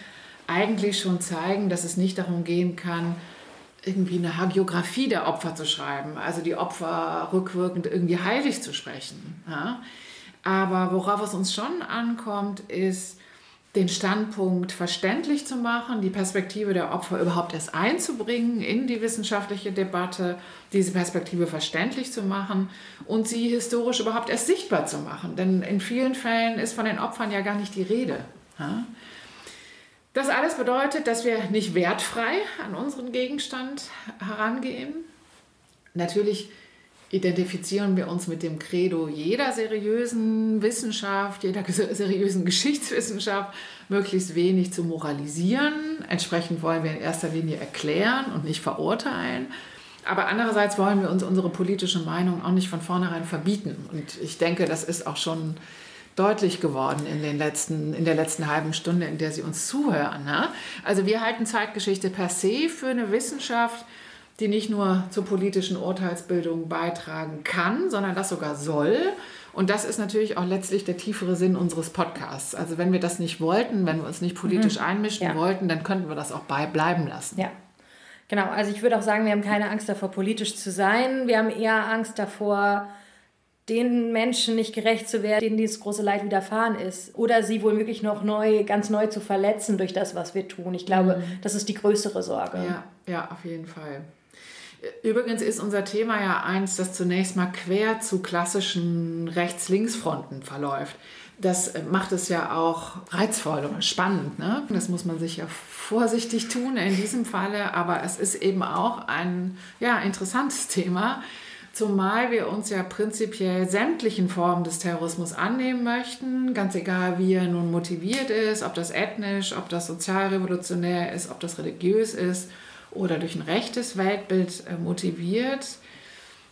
D: eigentlich schon zeigen, dass es nicht darum gehen kann, irgendwie eine Hagiografie der Opfer zu schreiben, also die Opfer rückwirkend irgendwie heilig zu sprechen. Ja? Aber worauf es uns schon ankommt, ist, den Standpunkt verständlich zu machen, die Perspektive der Opfer überhaupt erst einzubringen in die wissenschaftliche Debatte, diese Perspektive verständlich zu machen und sie historisch überhaupt erst sichtbar zu machen. Denn in vielen Fällen ist von den Opfern ja gar nicht die Rede. Das alles bedeutet, dass wir nicht wertfrei an unseren Gegenstand herangehen. Natürlich identifizieren wir uns mit dem Credo jeder seriösen Wissenschaft, jeder [laughs] seriösen Geschichtswissenschaft, möglichst wenig zu moralisieren. Entsprechend wollen wir in erster Linie erklären und nicht verurteilen. Aber andererseits wollen wir uns unsere politische Meinung auch nicht von vornherein verbieten. Und ich denke, das ist auch schon deutlich geworden in, den letzten, in der letzten halben Stunde, in der Sie uns zuhören. Ne? Also wir halten Zeitgeschichte per se für eine Wissenschaft, die nicht nur zur politischen Urteilsbildung beitragen kann, sondern das sogar soll. Und das ist natürlich auch letztlich der tiefere Sinn unseres Podcasts. Also wenn wir das nicht wollten, wenn wir uns nicht politisch mhm. einmischen ja. wollten, dann könnten wir das auch bei bleiben lassen.
C: Ja. Genau, also ich würde auch sagen, wir haben keine Angst davor, politisch zu sein. Wir haben eher Angst davor, den Menschen nicht gerecht zu werden, denen dieses große Leid widerfahren ist. Oder sie womöglich noch neu, ganz neu zu verletzen durch das, was wir tun. Ich glaube, mhm. das ist die größere Sorge.
D: Ja, ja, auf jeden Fall. Übrigens ist unser Thema ja eins, das zunächst mal quer zu klassischen Rechts-Links-Fronten verläuft. Das macht es ja auch reizvoll und spannend. Ne? Das muss man sich ja vorsichtig tun in diesem Falle, aber es ist eben auch ein ja, interessantes Thema, zumal wir uns ja prinzipiell sämtlichen Formen des Terrorismus annehmen möchten, ganz egal wie er nun motiviert ist, ob das ethnisch, ob das sozialrevolutionär ist, ob das religiös ist oder durch ein rechtes Weltbild äh, motiviert.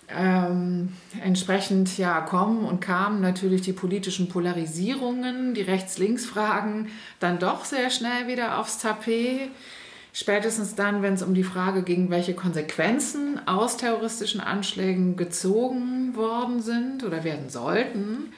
D: Ähm, entsprechend ja kommen und kamen natürlich die politischen Polarisierungen, die Rechts-Links-Fragen dann doch sehr schnell wieder aufs Tapet. Spätestens dann, wenn es um die Frage ging, welche Konsequenzen aus terroristischen Anschlägen gezogen worden sind oder werden sollten.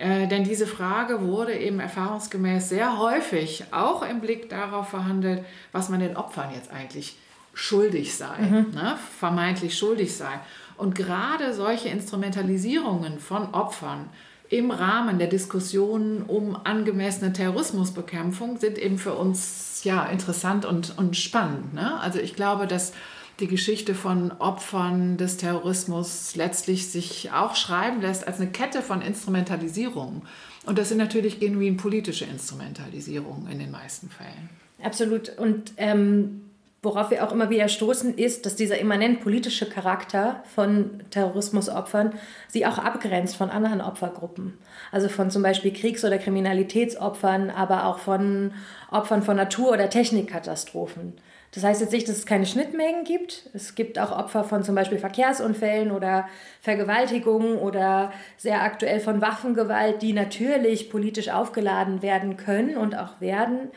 D: Äh, denn diese Frage wurde eben erfahrungsgemäß sehr häufig auch im Blick darauf verhandelt, was man den Opfern jetzt eigentlich schuldig sei, mhm. ne? vermeintlich schuldig sei. Und gerade solche Instrumentalisierungen von Opfern im Rahmen der Diskussionen um angemessene Terrorismusbekämpfung sind eben für uns ja interessant und, und spannend. Ne? Also ich glaube, dass die Geschichte von Opfern des Terrorismus letztlich sich auch schreiben lässt als eine Kette von Instrumentalisierungen. Und das sind natürlich genuin politische Instrumentalisierungen in den meisten Fällen.
C: Absolut. Und ähm, worauf wir auch immer wieder stoßen, ist, dass dieser immanent politische Charakter von Terrorismusopfern sie auch abgrenzt von anderen Opfergruppen. Also von zum Beispiel Kriegs- oder Kriminalitätsopfern, aber auch von Opfern von Natur- oder Technikkatastrophen. Das heißt jetzt nicht, dass es keine Schnittmengen gibt. Es gibt auch Opfer von zum Beispiel Verkehrsunfällen oder Vergewaltigungen oder sehr aktuell von Waffengewalt, die natürlich politisch aufgeladen werden können und auch werden.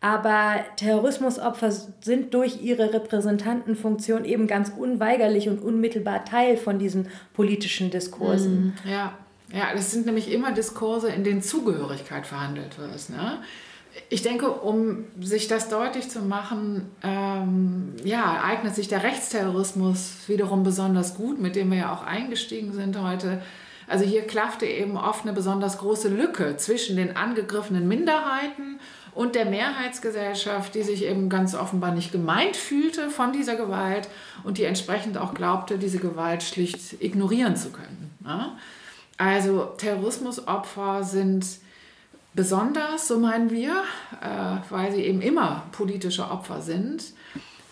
C: Aber Terrorismusopfer sind durch ihre Repräsentantenfunktion eben ganz unweigerlich und unmittelbar Teil von diesen politischen Diskursen.
D: Mhm. Ja, ja das sind nämlich immer Diskurse, in denen Zugehörigkeit verhandelt wird. Ne? Ich denke, um sich das deutlich zu machen, ähm, ja, eignet sich der Rechtsterrorismus wiederum besonders gut, mit dem wir ja auch eingestiegen sind heute. Also hier klaffte eben oft eine besonders große Lücke zwischen den angegriffenen Minderheiten und der Mehrheitsgesellschaft, die sich eben ganz offenbar nicht gemeint fühlte von dieser Gewalt und die entsprechend auch glaubte, diese Gewalt schlicht ignorieren zu können. Also Terrorismusopfer sind besonders, so meinen wir, äh, weil sie eben immer politische Opfer sind.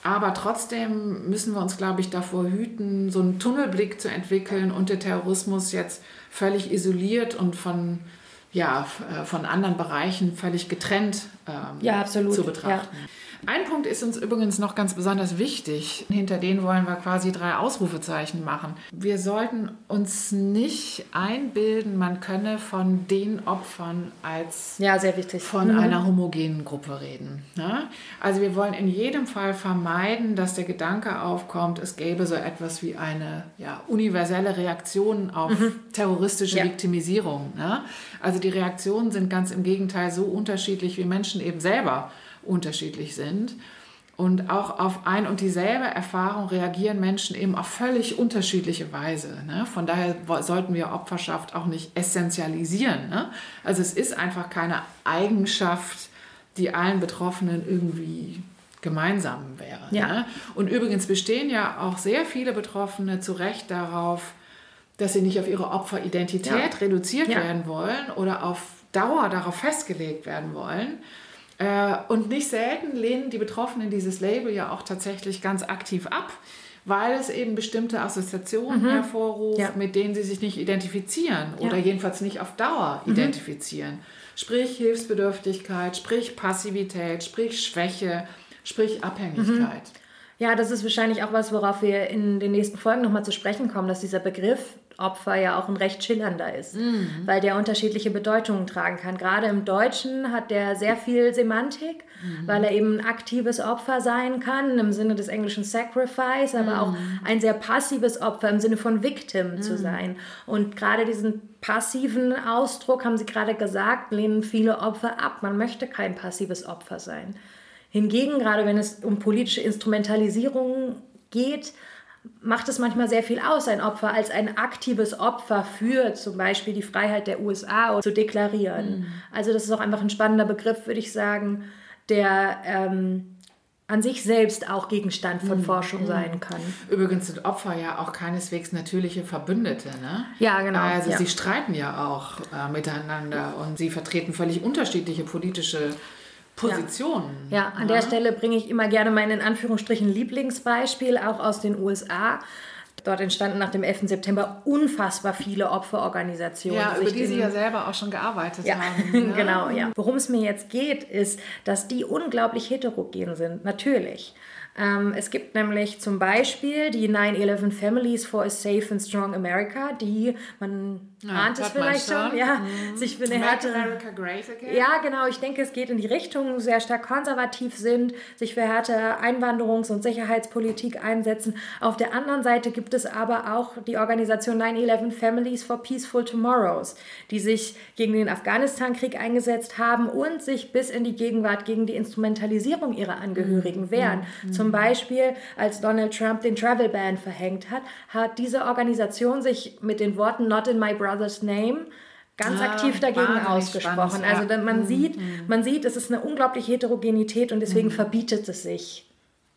D: Aber trotzdem müssen wir uns, glaube ich, davor hüten, so einen Tunnelblick zu entwickeln und den Terrorismus jetzt völlig isoliert und von ja, äh, von anderen Bereichen völlig getrennt ähm, ja, zu betrachten. Ja. Ein Punkt ist uns übrigens noch ganz besonders wichtig. Hinter denen wollen wir quasi drei Ausrufezeichen machen. Wir sollten uns nicht einbilden, man könne von den Opfern als
C: ja, sehr wichtig.
D: von mhm. einer homogenen Gruppe reden. Ne? Also wir wollen in jedem Fall vermeiden, dass der Gedanke aufkommt, es gäbe so etwas wie eine ja, universelle Reaktion auf mhm. terroristische ja. Viktimisierung. Ne? Also die Reaktionen sind ganz im Gegenteil so unterschiedlich, wie Menschen eben selber unterschiedlich sind. Und auch auf ein und dieselbe Erfahrung reagieren Menschen eben auf völlig unterschiedliche Weise. Ne? Von daher sollten wir Opferschaft auch nicht essentialisieren. Ne? Also es ist einfach keine Eigenschaft, die allen Betroffenen irgendwie gemeinsam wäre. Ja. Ne? Und übrigens bestehen ja auch sehr viele Betroffene zu Recht darauf, dass sie nicht auf ihre Opferidentität ja. reduziert ja. werden wollen oder auf Dauer darauf festgelegt werden wollen. Äh, und nicht selten lehnen die Betroffenen dieses Label ja auch tatsächlich ganz aktiv ab, weil es eben bestimmte Assoziationen mhm. hervorruft, ja. mit denen sie sich nicht identifizieren oder jedenfalls nicht auf Dauer mhm. identifizieren. Sprich Hilfsbedürftigkeit, sprich Passivität, sprich Schwäche, sprich Abhängigkeit. Mhm.
C: Ja, das ist wahrscheinlich auch was, worauf wir in den nächsten Folgen nochmal zu sprechen kommen, dass dieser Begriff Opfer ja auch ein recht schillernder ist, mhm. weil der unterschiedliche Bedeutungen tragen kann. Gerade im Deutschen hat der sehr viel Semantik, mhm. weil er eben ein aktives Opfer sein kann, im Sinne des englischen Sacrifice, aber mhm. auch ein sehr passives Opfer im Sinne von Victim zu mhm. sein. Und gerade diesen passiven Ausdruck, haben Sie gerade gesagt, lehnen viele Opfer ab. Man möchte kein passives Opfer sein. Hingegen, gerade wenn es um politische Instrumentalisierung geht, macht es manchmal sehr viel aus, ein Opfer als ein aktives Opfer für zum Beispiel die Freiheit der USA zu deklarieren. Mhm. Also das ist auch einfach ein spannender Begriff, würde ich sagen, der ähm, an sich selbst auch Gegenstand von mhm. Forschung mhm. sein kann.
D: Übrigens sind Opfer ja auch keineswegs natürliche Verbündete. Ne?
C: Ja, genau.
D: Also
C: ja.
D: sie streiten ja auch äh, miteinander und sie vertreten völlig unterschiedliche politische Positionen.
C: Ja, ja an ja. der Stelle bringe ich immer gerne mein in Anführungsstrichen Lieblingsbeispiel, auch aus den USA. Dort entstanden nach dem 11. September unfassbar viele Opferorganisationen.
D: Ja, über die Sie ja selber auch schon gearbeitet
C: ja,
D: haben. [laughs]
C: Ne? genau, ja. Worum es mir jetzt geht, ist, dass die unglaublich heterogen sind, natürlich. Ähm, es gibt nämlich zum Beispiel die 9-11 Families for a Safe and Strong America, die, man ja, ahnt es vielleicht schon, ja, mhm. sich für eine härtere... America Great Again. Ja, genau, ich denke, es geht in die Richtung, sehr stark konservativ sind, sich für härtere Einwanderungs- und Sicherheitspolitik einsetzen. Auf der anderen Seite gibt es aber auch die Organisation 9-11 Families for Peaceful Tomorrows, die sich gegen den Afghanistan-Krieg eingesetzt haben und sich bis in die Gegenwart gegen die Instrumentalisierung ihrer Angehörigen mhm. wehren. Mhm. Zum Beispiel, als Donald Trump den Travel Ban verhängt hat, hat diese Organisation sich mit den Worten Not in my brother's name ganz ah, aktiv dagegen ausgesprochen. Spannend, also man mhm. sieht, mhm. man sieht, es ist eine unglaubliche Heterogenität und deswegen mhm. verbietet es sich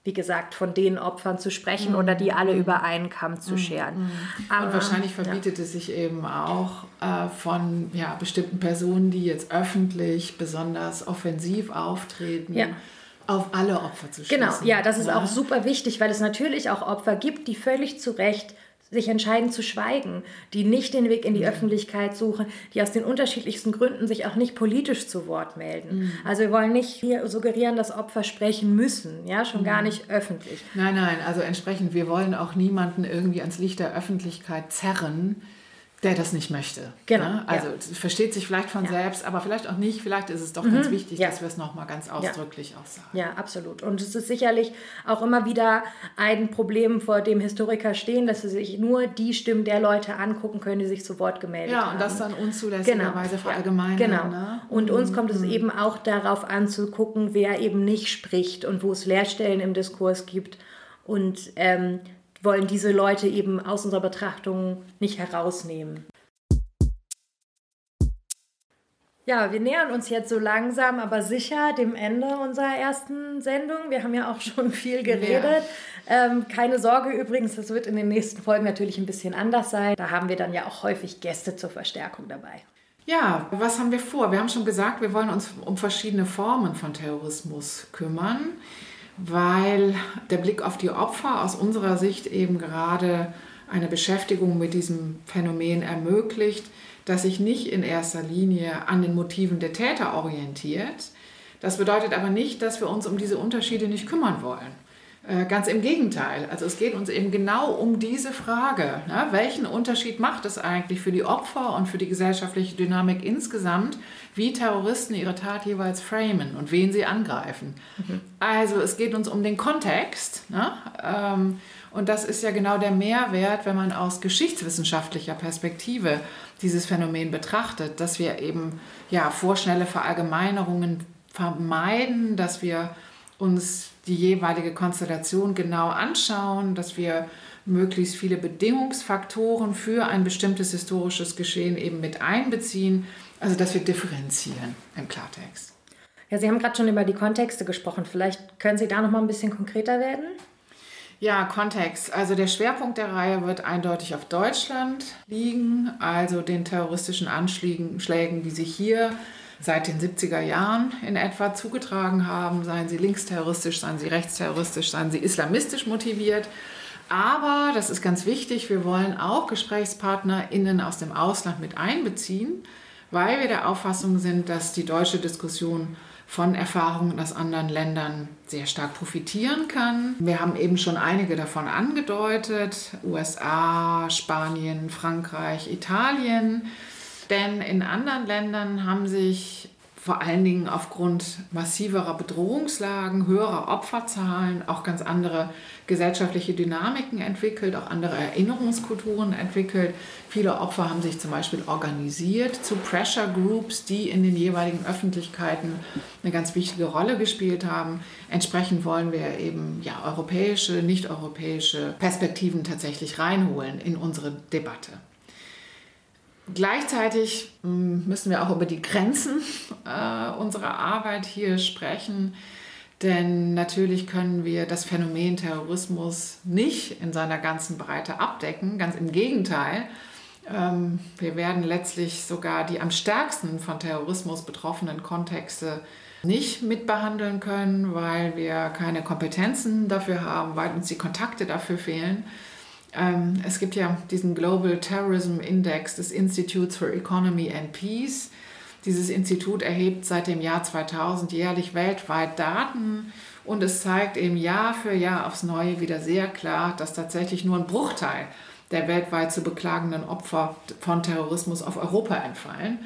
C: wie gesagt, von den Opfern zu sprechen mhm. oder die alle mhm. über einen Kamm zu scheren.
D: Aber, und wahrscheinlich verbietet ja. es sich eben auch äh, von ja, bestimmten Personen, die jetzt öffentlich besonders offensiv auftreten. Ja auf alle Opfer zu
C: schließen. Genau, ja, das ist ja. auch super wichtig, weil es natürlich auch Opfer gibt, die völlig zu Recht sich entscheiden zu schweigen, die nicht den Weg in die mhm. Öffentlichkeit suchen, die aus den unterschiedlichsten Gründen sich auch nicht politisch zu Wort melden. Mhm. Also wir wollen nicht hier suggerieren, dass Opfer sprechen müssen, ja, schon mhm. gar nicht öffentlich.
D: Nein, nein, also entsprechend, wir wollen auch niemanden irgendwie ans Licht der Öffentlichkeit zerren, der das nicht möchte. Genau. Ne? Also ja. versteht sich vielleicht von ja. selbst, aber vielleicht auch nicht. Vielleicht ist es doch mhm. ganz wichtig, ja. dass wir es nochmal ganz ausdrücklich auch sagen.
C: Ja, absolut. Und es ist sicherlich auch immer wieder ein Problem, vor dem Historiker stehen, dass sie sich nur die Stimmen der Leute angucken können, die sich zu Wort gemeldet haben.
D: Ja, und das dann unzulässigerweise genau. verallgemeinern.
C: Genau. Ne? Und uns kommt es mhm. eben auch darauf an, zu gucken, wer eben nicht spricht und wo es Leerstellen im Diskurs gibt. Und ähm, wollen diese Leute eben aus unserer Betrachtung nicht herausnehmen. Ja, wir nähern uns jetzt so langsam, aber sicher dem Ende unserer ersten Sendung. Wir haben ja auch schon viel geredet. Ja. Ähm, keine Sorge übrigens, das wird in den nächsten Folgen natürlich ein bisschen anders sein. Da haben wir dann ja auch häufig Gäste zur Verstärkung dabei.
D: Ja, was haben wir vor? Wir haben schon gesagt, wir wollen uns um verschiedene Formen von Terrorismus kümmern weil der Blick auf die Opfer aus unserer Sicht eben gerade eine Beschäftigung mit diesem Phänomen ermöglicht, das sich nicht in erster Linie an den Motiven der Täter orientiert, Das bedeutet aber nicht, dass wir uns um diese Unterschiede nicht kümmern wollen. Äh, ganz im Gegenteil. Also es geht uns eben genau um diese Frage. Ne? Welchen Unterschied macht es eigentlich für die Opfer und für die gesellschaftliche Dynamik insgesamt, wie Terroristen ihre Tat jeweils framen und wen sie angreifen? Mhm. Also es geht uns um den Kontext. Ne? Ähm, und das ist ja genau der Mehrwert, wenn man aus geschichtswissenschaftlicher Perspektive dieses Phänomen betrachtet, dass wir eben ja, vorschnelle Verallgemeinerungen vermeiden, dass wir uns die jeweilige Konstellation genau anschauen, dass wir möglichst viele Bedingungsfaktoren für ein bestimmtes historisches Geschehen eben mit einbeziehen, also dass wir differenzieren im Klartext.
C: Ja, Sie haben gerade schon über die Kontexte gesprochen. Vielleicht können Sie da noch mal ein bisschen konkreter werden?
D: Ja, Kontext. Also der Schwerpunkt der Reihe wird eindeutig auf Deutschland liegen, also den terroristischen Anschlägen, die sich hier seit den 70er Jahren in etwa zugetragen haben, seien sie linksterroristisch, seien sie rechtsterroristisch, seien sie islamistisch motiviert. Aber, das ist ganz wichtig, wir wollen auch GesprächspartnerInnen aus dem Ausland mit einbeziehen, weil wir der Auffassung sind, dass die deutsche Diskussion von Erfahrungen aus anderen Ländern sehr stark profitieren kann. Wir haben eben schon einige davon angedeutet, USA, Spanien, Frankreich, Italien. Denn in anderen Ländern haben sich vor allen Dingen aufgrund massiverer Bedrohungslagen, höherer Opferzahlen auch ganz andere gesellschaftliche Dynamiken entwickelt, auch andere Erinnerungskulturen entwickelt. Viele Opfer haben sich zum Beispiel organisiert zu Pressure Groups, die in den jeweiligen Öffentlichkeiten eine ganz wichtige Rolle gespielt haben. Entsprechend wollen wir eben ja, europäische, nicht-europäische Perspektiven tatsächlich reinholen in unsere Debatte. Gleichzeitig hm, müssen wir auch über die Grenzen äh, unserer Arbeit hier sprechen, denn natürlich können wir das Phänomen Terrorismus nicht in seiner ganzen Breite abdecken, ganz im Gegenteil. Ähm, wir werden letztlich sogar die am stärksten von Terrorismus betroffenen Kontexte nicht mitbehandeln können, weil wir keine Kompetenzen dafür haben, weil uns die Kontakte dafür fehlen. Ähm, es gibt ja diesen Global Terrorism Index des Institutes for Economy and Peace. Dieses Institut erhebt seit dem Jahr 2000 jährlich weltweit Daten und es zeigt eben Jahr für Jahr aufs Neue wieder sehr klar, dass tatsächlich nur ein Bruchteil der weltweit zu beklagenden Opfer von Terrorismus auf Europa entfallen.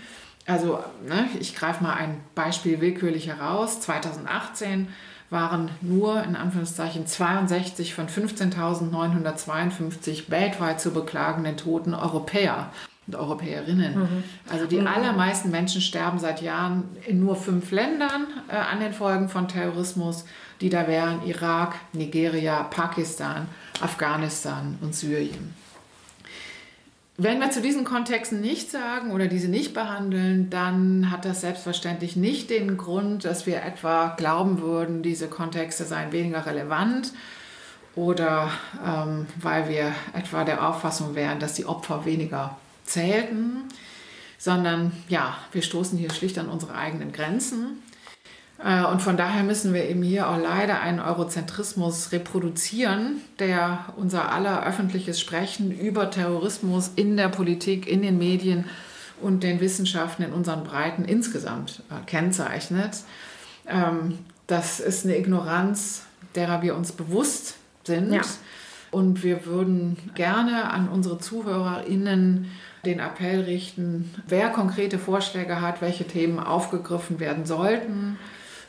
D: Also ne, ich greife mal ein Beispiel willkürlich heraus. 2018 waren nur in Anführungszeichen 62 von 15.952 weltweit zu beklagenden Toten Europäer und Europäerinnen. Mhm. Also die mhm. allermeisten Menschen sterben seit Jahren in nur fünf Ländern äh, an den Folgen von Terrorismus, die da wären Irak, Nigeria, Pakistan, Afghanistan und Syrien. Wenn wir zu diesen Kontexten nichts sagen oder diese nicht behandeln, dann hat das selbstverständlich nicht den Grund, dass wir etwa glauben würden, diese Kontexte seien weniger relevant oder ähm, weil wir etwa der Auffassung wären, dass die Opfer weniger zählten, sondern ja, wir stoßen hier schlicht an unsere eigenen Grenzen. Äh, und von daher müssen wir eben hier auch leider einen Eurozentrismus reproduzieren, der unser aller öffentliches Sprechen über Terrorismus in der Politik, in den Medien und den Wissenschaften in unseren Breiten insgesamt äh, kennzeichnet. Ähm, das ist eine Ignoranz, derer wir uns bewusst sind. Ja. Und wir würden gerne an unsere ZuhörerInnen den Appell richten, wer konkrete Vorschläge hat, welche Themen aufgegriffen werden sollten,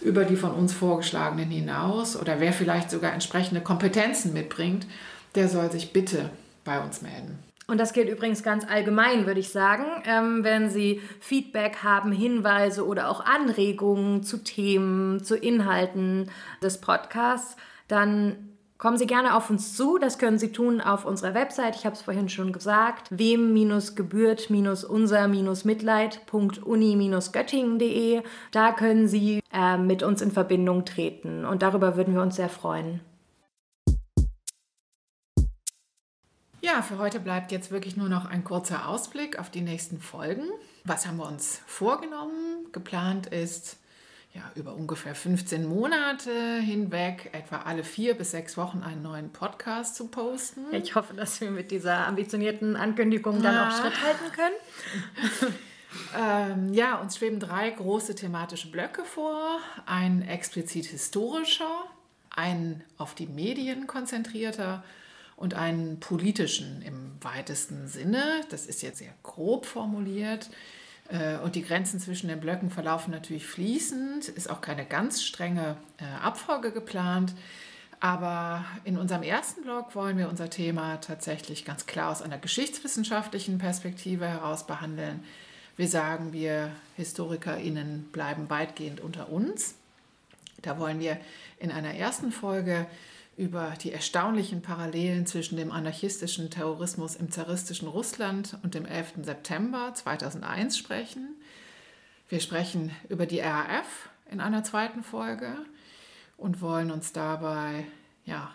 D: über die von uns vorgeschlagenen hinaus oder wer vielleicht sogar entsprechende Kompetenzen mitbringt, der soll sich bitte bei uns melden.
C: Und das gilt übrigens ganz allgemein, würde ich sagen. Ähm, wenn Sie Feedback haben, Hinweise oder auch Anregungen zu Themen, zu Inhalten des Podcasts, dann Kommen Sie gerne auf uns zu. Das können Sie tun auf unserer Website. Ich habe es vorhin schon gesagt. wem-gebührt-unser-mitleid.uni-göttingen.de. Da können Sie äh, mit uns in Verbindung treten. Und darüber würden wir uns sehr freuen.
D: Ja, für heute bleibt jetzt wirklich nur noch ein kurzer Ausblick auf die nächsten Folgen. Was haben wir uns vorgenommen? Geplant ist ja, über ungefähr 15 Monate hinweg, etwa alle vier bis sechs Wochen einen neuen Podcast zu posten.
C: Ich hoffe, dass wir mit dieser ambitionierten Ankündigung dann ja. auch Schritt halten können. [laughs]
D: Ähm, ja, uns schweben drei große thematische Blöcke vor. Ein explizit historischer, ein auf die Medien konzentrierter und einen politischen im weitesten Sinne. Das ist jetzt sehr grob formuliert. Äh, und die Grenzen zwischen den Blöcken verlaufen natürlich fließend, ist auch keine ganz strenge äh, Abfolge geplant. Aber in unserem ersten Blog wollen wir unser Thema tatsächlich ganz klar aus einer geschichtswissenschaftlichen Perspektive heraus behandeln. Wir sagen, wir HistorikerInnen bleiben weitgehend unter uns. Da wollen wir in einer ersten Folge über die erstaunlichen Parallelen zwischen dem anarchistischen Terrorismus im zaristischen Russland und dem 11. September 2001 sprechen. Wir sprechen über die RAF in einer zweiten Folge und wollen uns dabei ja,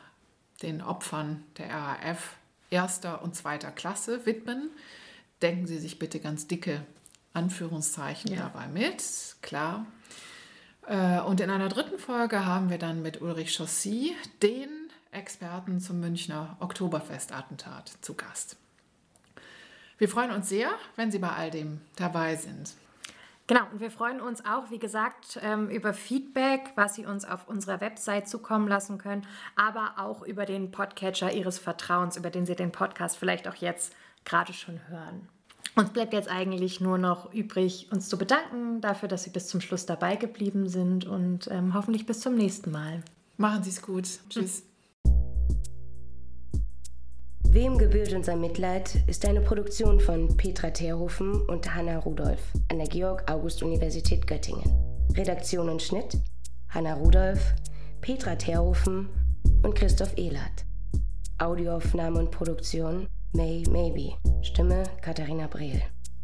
D: den Opfern der RAF erster und zweiter Klasse widmen. Denken Sie sich bitte ganz dicke Anführungszeichen ja. dabei mit, klar. Äh, und in einer dritten Folge haben wir dann mit Ulrich Chaussy den Experten zum Münchner Oktoberfestattentat zu Gast. Wir freuen uns sehr, wenn Sie bei all dem dabei sind.
C: Genau, und wir freuen uns auch, wie gesagt, ähm, über Feedback, was Sie uns auf unserer Website zukommen lassen können, aber auch über den Podcatcher Ihres Vertrauens, über den Sie den Podcast vielleicht auch jetzt gerade schon hören. Uns bleibt jetzt eigentlich nur noch übrig, uns zu bedanken dafür, dass Sie bis zum Schluss dabei geblieben sind und ähm, hoffentlich bis zum nächsten Mal.
D: Machen Sie es gut. Tschüss.
H: Wem gebührt unser Mitleid ist eine Produktion von Petra Terhofen und Hanna Rudolph an der Georg-August-Universität Göttingen. Redaktion und Schnitt Hanna Rudolph, Petra Terhofen und Christoph Ehlert. Audioaufnahme und Produktion May Maybe. Stimme Katharina Brehl.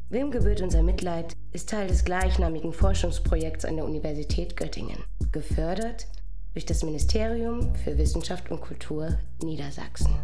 H: Wem gebührt unser Mitleid ist Teil des gleichnamigen Forschungsprojekts an der Universität Göttingen. Gefördert durch das Ministerium für Wissenschaft und Kultur Niedersachsen.